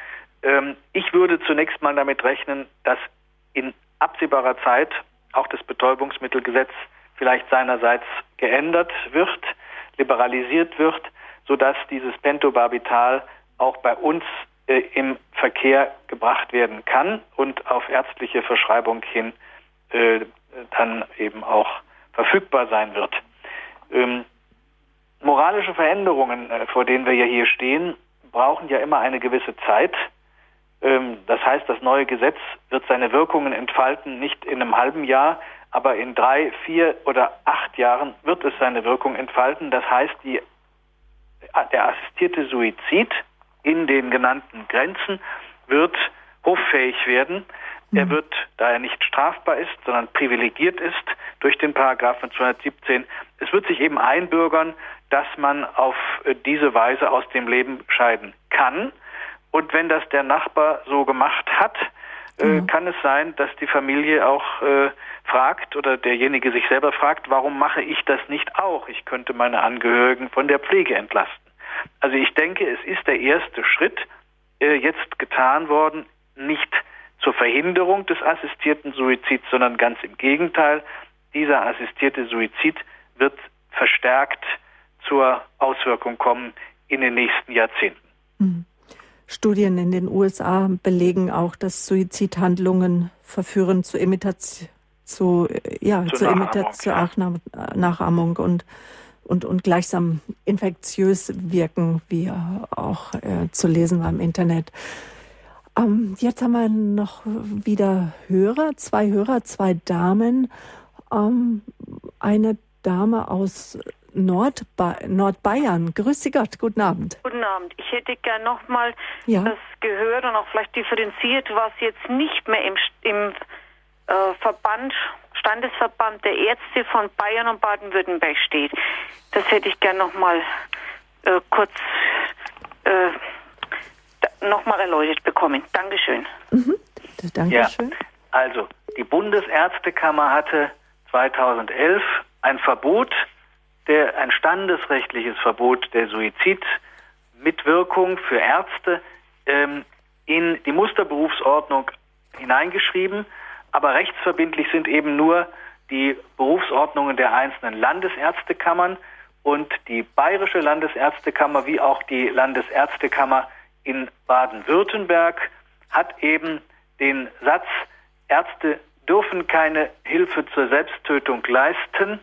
ähm, ich würde zunächst mal damit rechnen, dass in absehbarer Zeit auch das Betäubungsmittelgesetz vielleicht seinerseits geändert wird, liberalisiert wird, sodass dieses Pentobarbital auch bei uns äh, im Verkehr gebracht werden kann und auf ärztliche Verschreibung hin äh, dann eben auch verfügbar sein wird. Ähm, moralische Veränderungen, äh, vor denen wir ja hier stehen, brauchen ja immer eine gewisse Zeit. Ähm, das heißt, das neue Gesetz wird seine Wirkungen entfalten, nicht in einem halben Jahr, aber in drei, vier oder acht Jahren wird es seine Wirkung entfalten. Das heißt, die der assistierte Suizid in den genannten Grenzen wird hoffähig werden. Er mhm. wird, da er nicht strafbar ist, sondern privilegiert ist durch den Paragraphen 217, es wird sich eben einbürgern, dass man auf äh, diese Weise aus dem Leben scheiden kann. Und wenn das der Nachbar so gemacht hat, äh, mhm. kann es sein, dass die Familie auch äh, fragt oder derjenige sich selber fragt, warum mache ich das nicht auch? Ich könnte meine Angehörigen von der Pflege entlasten. Also ich denke, es ist der erste Schritt äh, jetzt getan worden, nicht zur Verhinderung des assistierten Suizids, sondern ganz im Gegenteil. Dieser assistierte Suizid wird verstärkt zur Auswirkung kommen in den nächsten Jahrzehnten. Mhm. Studien in den USA belegen auch, dass Suizidhandlungen verführen zu Imitation, zu, ja, zur, zur Imitation, ja. Nachahmung und, und, und gleichsam infektiös wirken, wie auch äh, zu lesen war im Internet. Ähm, jetzt haben wir noch wieder Hörer, zwei Hörer, zwei Damen. Ähm, eine Dame aus Nordba Nordbayern. Grüß Sie Gott, guten Abend. Guten Abend. Ich hätte gern nochmal ja. das gehört und auch vielleicht differenziert, was jetzt nicht mehr im, im äh, Verband, Standesverband der Ärzte von Bayern und Baden-Württemberg steht. Das hätte ich gern nochmal äh, kurz äh, nochmal erläutert bekommen. Dankeschön. Mhm. Dankeschön. Ja, also die Bundesärztekammer hatte 2011 ein Verbot, der, ein standesrechtliches Verbot der Suizidmitwirkung für Ärzte ähm, in die Musterberufsordnung hineingeschrieben, aber rechtsverbindlich sind eben nur die Berufsordnungen der einzelnen Landesärztekammern und die Bayerische Landesärztekammer wie auch die Landesärztekammer in Baden-Württemberg hat eben den Satz, Ärzte dürfen keine Hilfe zur Selbsttötung leisten,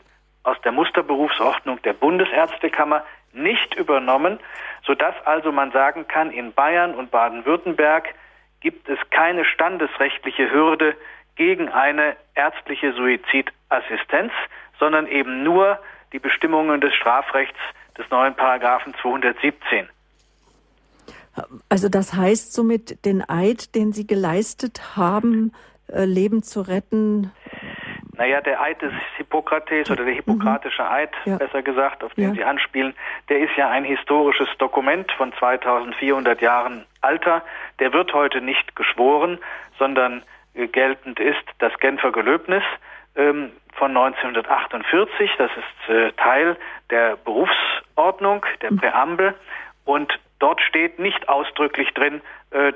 aus der Musterberufsordnung der Bundesärztekammer nicht übernommen, sodass also man sagen kann, in Bayern und Baden-Württemberg gibt es keine standesrechtliche Hürde gegen eine ärztliche Suizidassistenz, sondern eben nur die Bestimmungen des Strafrechts des neuen Paragraphen 217. Also das heißt somit den Eid, den Sie geleistet haben, äh, Leben zu retten? Naja, der Eid des Hippokrates oder der hippokratische mhm. Eid, ja. besser gesagt, auf den ja. Sie anspielen, der ist ja ein historisches Dokument von 2400 Jahren Alter. Der wird heute nicht geschworen, sondern äh, geltend ist das Genfer Gelöbnis ähm, von 1948. Das ist äh, Teil der Berufsordnung, der mhm. Präambel. Und Dort steht nicht ausdrücklich drin,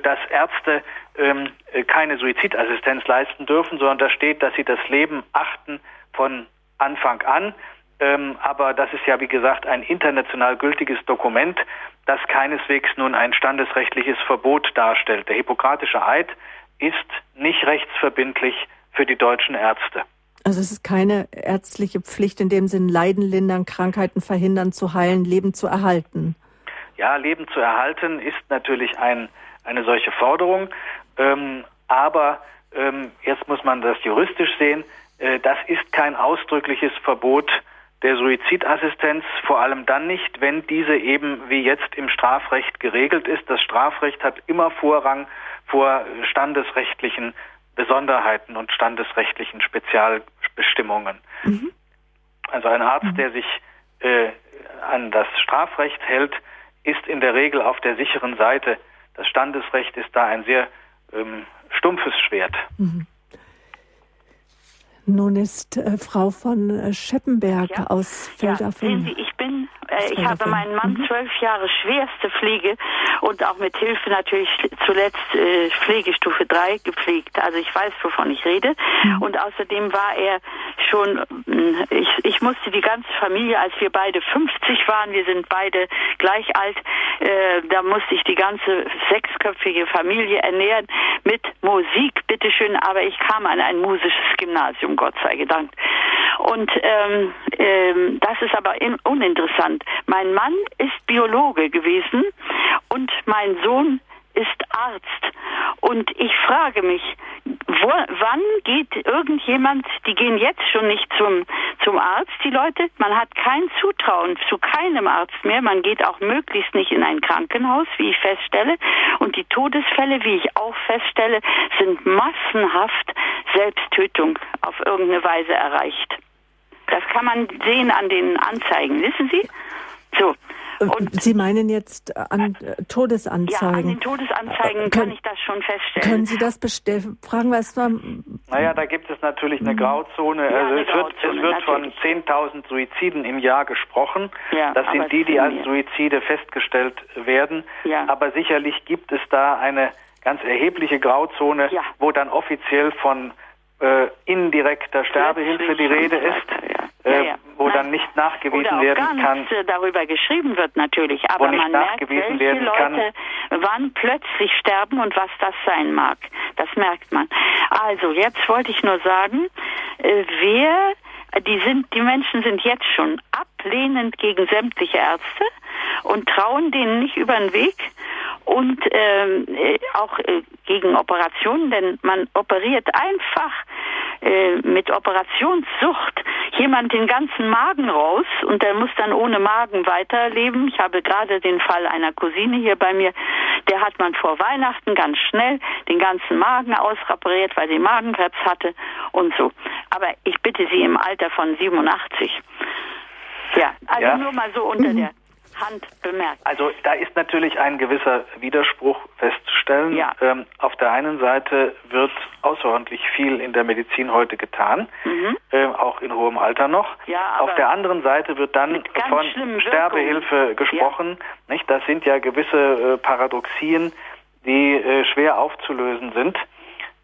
dass Ärzte ähm, äh, keine Suizidassistenz leisten dürfen, sondern da steht, dass sie das Leben achten von Anfang an. Ähm, aber das ist ja, wie gesagt, ein international gültiges Dokument, das keineswegs nun ein standesrechtliches Verbot darstellt. Der Hippokratische Eid ist nicht rechtsverbindlich für die deutschen Ärzte. Also es ist keine ärztliche Pflicht in dem Sinn, Leiden lindern, Krankheiten verhindern, zu heilen, Leben zu erhalten. Ja, Leben zu erhalten ist natürlich ein, eine solche Forderung, ähm, aber ähm, jetzt muss man das juristisch sehen. Äh, das ist kein ausdrückliches Verbot der Suizidassistenz, vor allem dann nicht, wenn diese eben wie jetzt im Strafrecht geregelt ist. Das Strafrecht hat immer Vorrang vor standesrechtlichen Besonderheiten und standesrechtlichen Spezialbestimmungen. Mhm. Also ein Arzt, mhm. der sich äh, an das Strafrecht hält, ist in der Regel auf der sicheren Seite. Das Standesrecht ist da ein sehr ähm, stumpfes Schwert. Mhm. Nun ist äh, Frau von äh, Scheppenberg ja. aus Feldafing. Ja, ich bin äh, ich habe meinen Mann mhm. zwölf Jahre schwerste Pflege und auch mit Hilfe natürlich zuletzt äh, Pflegestufe 3 gepflegt. Also ich weiß, wovon ich rede. Mhm. Und außerdem war er schon, äh, ich, ich musste die ganze Familie, als wir beide 50 waren, wir sind beide gleich alt, äh, da musste ich die ganze sechsköpfige Familie ernähren mit Musik, bitteschön, aber ich kam an ein musisches Gymnasium, Gott sei Dank. Und ähm, ähm, das ist aber uninteressant. Mein Mann ist Biologe gewesen und mein Sohn ist Arzt. Und ich frage mich, wo, wann geht irgendjemand, die gehen jetzt schon nicht zum, zum Arzt, die Leute, man hat kein Zutrauen zu keinem Arzt mehr, man geht auch möglichst nicht in ein Krankenhaus, wie ich feststelle, und die Todesfälle, wie ich auch feststelle, sind massenhaft Selbsttötung auf irgendeine Weise erreicht. Das kann man sehen an den Anzeigen, wissen Sie? So. Und Sie meinen jetzt an äh, Todesanzeigen? Ja, an den Todesanzeigen kann ich das schon feststellen. Können Sie das bestellen? Fragen wir erst mal. Naja, da gibt es natürlich eine mhm. Grauzone. Ja, also eine es, Grauzone, wird, es wird von 10.000 Suiziden im Jahr gesprochen. Ja, das sind die, die als Suizide festgestellt werden. Ja. Aber sicherlich gibt es da eine ganz erhebliche Grauzone, ja. wo dann offiziell von äh, indirekter Sterbehilfe die Rede ist, äh, ja, ja. wo dann nicht nachgewiesen Oder werden gar kann. darüber geschrieben wird natürlich, aber man merkt, welche Leute kann. wann plötzlich sterben und was das sein mag. Das merkt man. Also jetzt wollte ich nur sagen, äh, wer die sind, die Menschen sind jetzt schon ablehnend gegen sämtliche Ärzte und trauen denen nicht über den Weg und ähm, äh, auch äh, gegen Operationen, denn man operiert einfach äh, mit Operationssucht jemand den ganzen Magen raus und der muss dann ohne Magen weiterleben. Ich habe gerade den Fall einer Cousine hier bei mir, der hat man vor Weihnachten ganz schnell den ganzen Magen ausrepariert, weil sie Magenkrebs hatte und so. Aber ich bitte Sie im Alter von 87. Ja, also ja. nur mal so unter mhm. der Hand bemerkt. Also da ist natürlich ein gewisser Widerspruch festzustellen. Ja. Ähm, auf der einen Seite wird außerordentlich viel in der Medizin heute getan, mhm. äh, auch in hohem Alter noch. Ja, auf der anderen Seite wird dann von Sterbehilfe gesprochen. Ja. Nicht? Das sind ja gewisse äh, Paradoxien, die äh, schwer aufzulösen sind.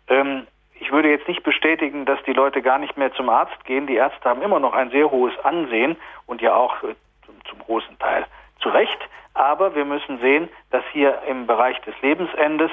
Ähm, ich würde jetzt nicht bestätigen, dass die Leute gar nicht mehr zum Arzt gehen. Die Ärzte haben immer noch ein sehr hohes Ansehen und ja auch äh, zum großen Teil zu Recht. Aber wir müssen sehen, dass hier im Bereich des Lebensendes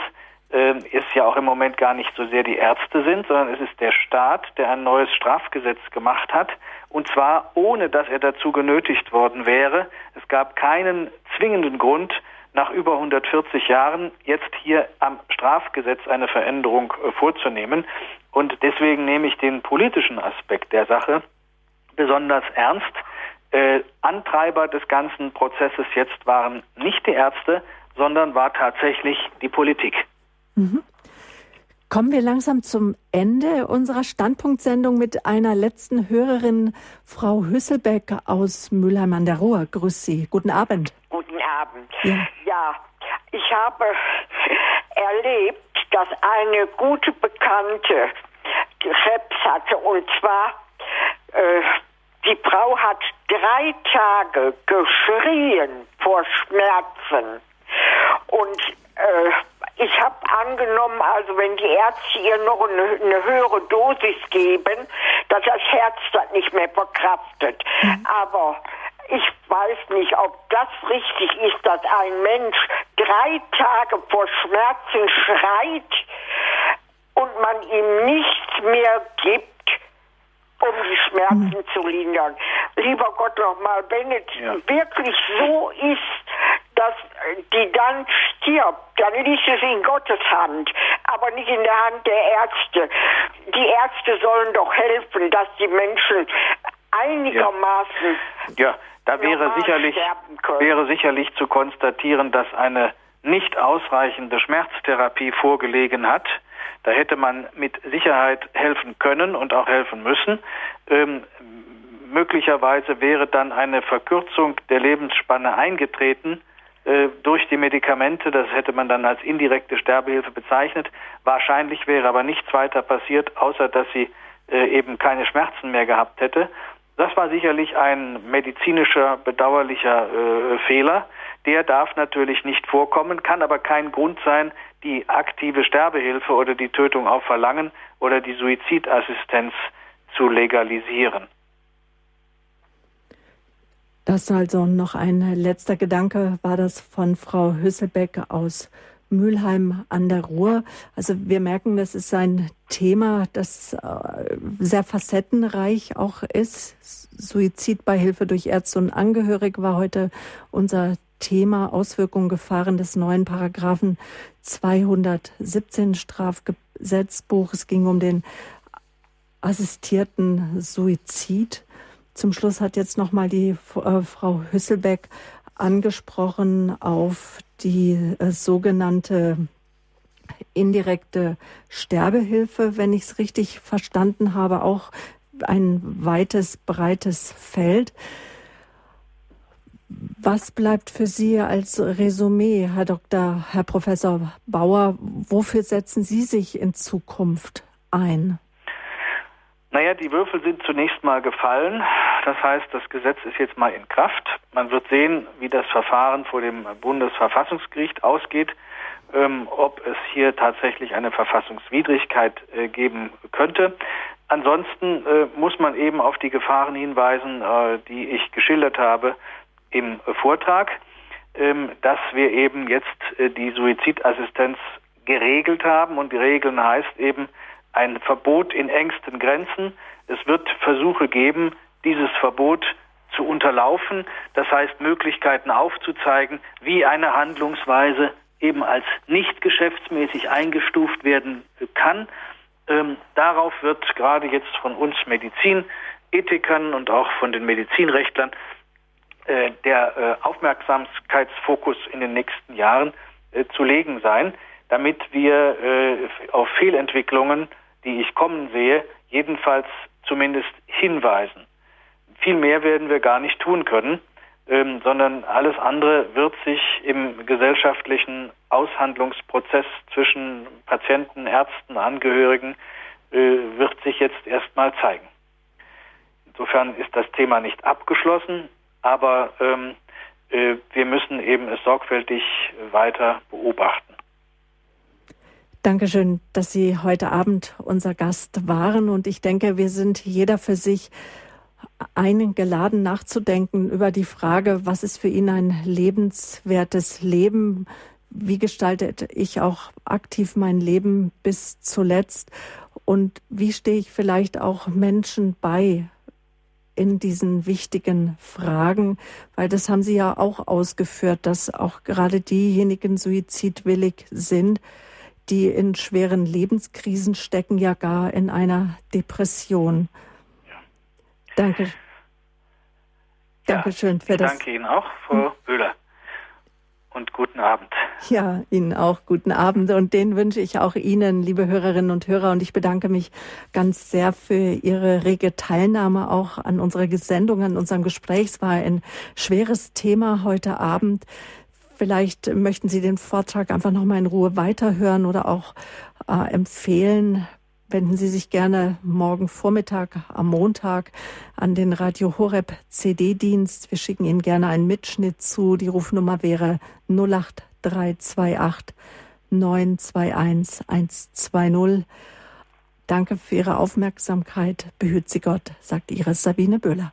äh, es ja auch im Moment gar nicht so sehr die Ärzte sind, sondern es ist der Staat, der ein neues Strafgesetz gemacht hat. Und zwar ohne, dass er dazu genötigt worden wäre. Es gab keinen zwingenden Grund, nach über 140 Jahren jetzt hier am Strafgesetz eine Veränderung äh, vorzunehmen. Und deswegen nehme ich den politischen Aspekt der Sache besonders ernst. Äh, Antreiber des ganzen Prozesses jetzt waren nicht die Ärzte, sondern war tatsächlich die Politik. Mhm. Kommen wir langsam zum Ende unserer Standpunktsendung mit einer letzten Hörerin, Frau Hüsselbeck aus Mülheim an der Ruhr. Grüß Sie. Guten Abend. Guten Abend. Ja, ja ich habe erlebt, dass eine gute Bekannte Krebs hatte und zwar äh, die Frau hat drei Tage geschrien vor Schmerzen. Und äh, ich habe angenommen, also wenn die Ärzte ihr noch eine, eine, höhere Dosis geben, dass das Herz das nicht mehr verkraftet. Mhm. Aber ich weiß nicht, ob das richtig ist, dass ein Mensch drei Tage vor Schmerzen schreit und man ihm nichts mehr gibt, um die Schmerzen mhm. zu lindern. Lieber Gott nochmal, wenn es ja. wirklich so ist, dass die dann stirbt, dann liegt es in Gottes Hand, aber nicht in der Hand der Ärzte. Die Ärzte sollen doch helfen, dass die Menschen einigermaßen ja, ja da wäre sicherlich wäre sicherlich zu konstatieren, dass eine nicht ausreichende Schmerztherapie vorgelegen hat. Da hätte man mit Sicherheit helfen können und auch helfen müssen. Ähm, möglicherweise wäre dann eine Verkürzung der Lebensspanne eingetreten äh, durch die Medikamente. Das hätte man dann als indirekte Sterbehilfe bezeichnet. Wahrscheinlich wäre aber nichts weiter passiert, außer dass sie äh, eben keine Schmerzen mehr gehabt hätte. Das war sicherlich ein medizinischer, bedauerlicher äh, Fehler. Der darf natürlich nicht vorkommen, kann aber kein Grund sein, die aktive Sterbehilfe oder die Tötung auf Verlangen oder die Suizidassistenz zu legalisieren. Das also noch ein letzter Gedanke war das von Frau Hüsselbeck aus Mülheim an der Ruhr. Also wir merken, das ist ein Thema, das äh, sehr facettenreich auch ist. Suizid bei Hilfe durch Ärzte und Angehörige war heute unser Thema Auswirkungen, Gefahren des neuen Paragraphen 217 Strafgesetzbuch. Es ging um den assistierten Suizid. Zum Schluss hat jetzt noch mal die äh, Frau Hüsselbeck angesprochen auf die äh, sogenannte indirekte Sterbehilfe, wenn ich es richtig verstanden habe, auch ein weites, breites Feld. Was bleibt für Sie als Resümee, Herr Dr., Herr Professor Bauer? Wofür setzen Sie sich in Zukunft ein? Naja, die Würfel sind zunächst mal gefallen. Das heißt, das Gesetz ist jetzt mal in Kraft. Man wird sehen, wie das Verfahren vor dem Bundesverfassungsgericht ausgeht, ähm, ob es hier tatsächlich eine Verfassungswidrigkeit äh, geben könnte. Ansonsten äh, muss man eben auf die Gefahren hinweisen, äh, die ich geschildert habe im Vortrag, ähm, dass wir eben jetzt äh, die Suizidassistenz geregelt haben und die Regeln heißt eben ein Verbot in engsten Grenzen. Es wird Versuche geben, dieses Verbot zu unterlaufen, das heißt Möglichkeiten aufzuzeigen, wie eine Handlungsweise eben als nicht geschäftsmäßig eingestuft werden kann. Ähm, darauf wird gerade jetzt von uns Medizinethikern und auch von den Medizinrechtlern äh, der äh, Aufmerksamkeitsfokus in den nächsten Jahren äh, zu legen sein, damit wir äh, auf Fehlentwicklungen, die ich kommen sehe, jedenfalls zumindest hinweisen. Viel mehr werden wir gar nicht tun können, ähm, sondern alles andere wird sich im gesellschaftlichen Aushandlungsprozess zwischen Patienten, Ärzten, Angehörigen, äh, wird sich jetzt erstmal zeigen. Insofern ist das Thema nicht abgeschlossen aber ähm, äh, wir müssen eben es sorgfältig weiter beobachten. Dankeschön, dass Sie heute Abend unser Gast waren. Und ich denke, wir sind jeder für sich eingeladen, nachzudenken über die Frage, was ist für ihn ein lebenswertes Leben? Wie gestaltet ich auch aktiv mein Leben bis zuletzt? Und wie stehe ich vielleicht auch Menschen bei, in diesen wichtigen Fragen, weil das haben Sie ja auch ausgeführt, dass auch gerade diejenigen suizidwillig sind, die in schweren Lebenskrisen stecken, ja gar in einer Depression. Ja. Danke. Dankeschön für das. Danke Ihnen auch, Frau Böhler und guten Abend. Ja, Ihnen auch guten Abend und den wünsche ich auch Ihnen, liebe Hörerinnen und Hörer. Und ich bedanke mich ganz sehr für Ihre rege Teilnahme auch an unserer Sendung, an unserem Gespräch. Es war ein schweres Thema heute Abend. Vielleicht möchten Sie den Vortrag einfach noch mal in Ruhe weiterhören oder auch äh, empfehlen wenden Sie sich gerne morgen Vormittag am Montag an den Radio Horeb CD-Dienst. Wir schicken Ihnen gerne einen Mitschnitt zu. Die Rufnummer wäre 08328 921 120. Danke für Ihre Aufmerksamkeit. Behüt Sie Gott, sagt Ihre Sabine Böhler.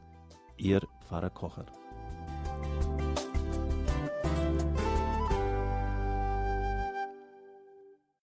Ihr Pfarrer Kocher.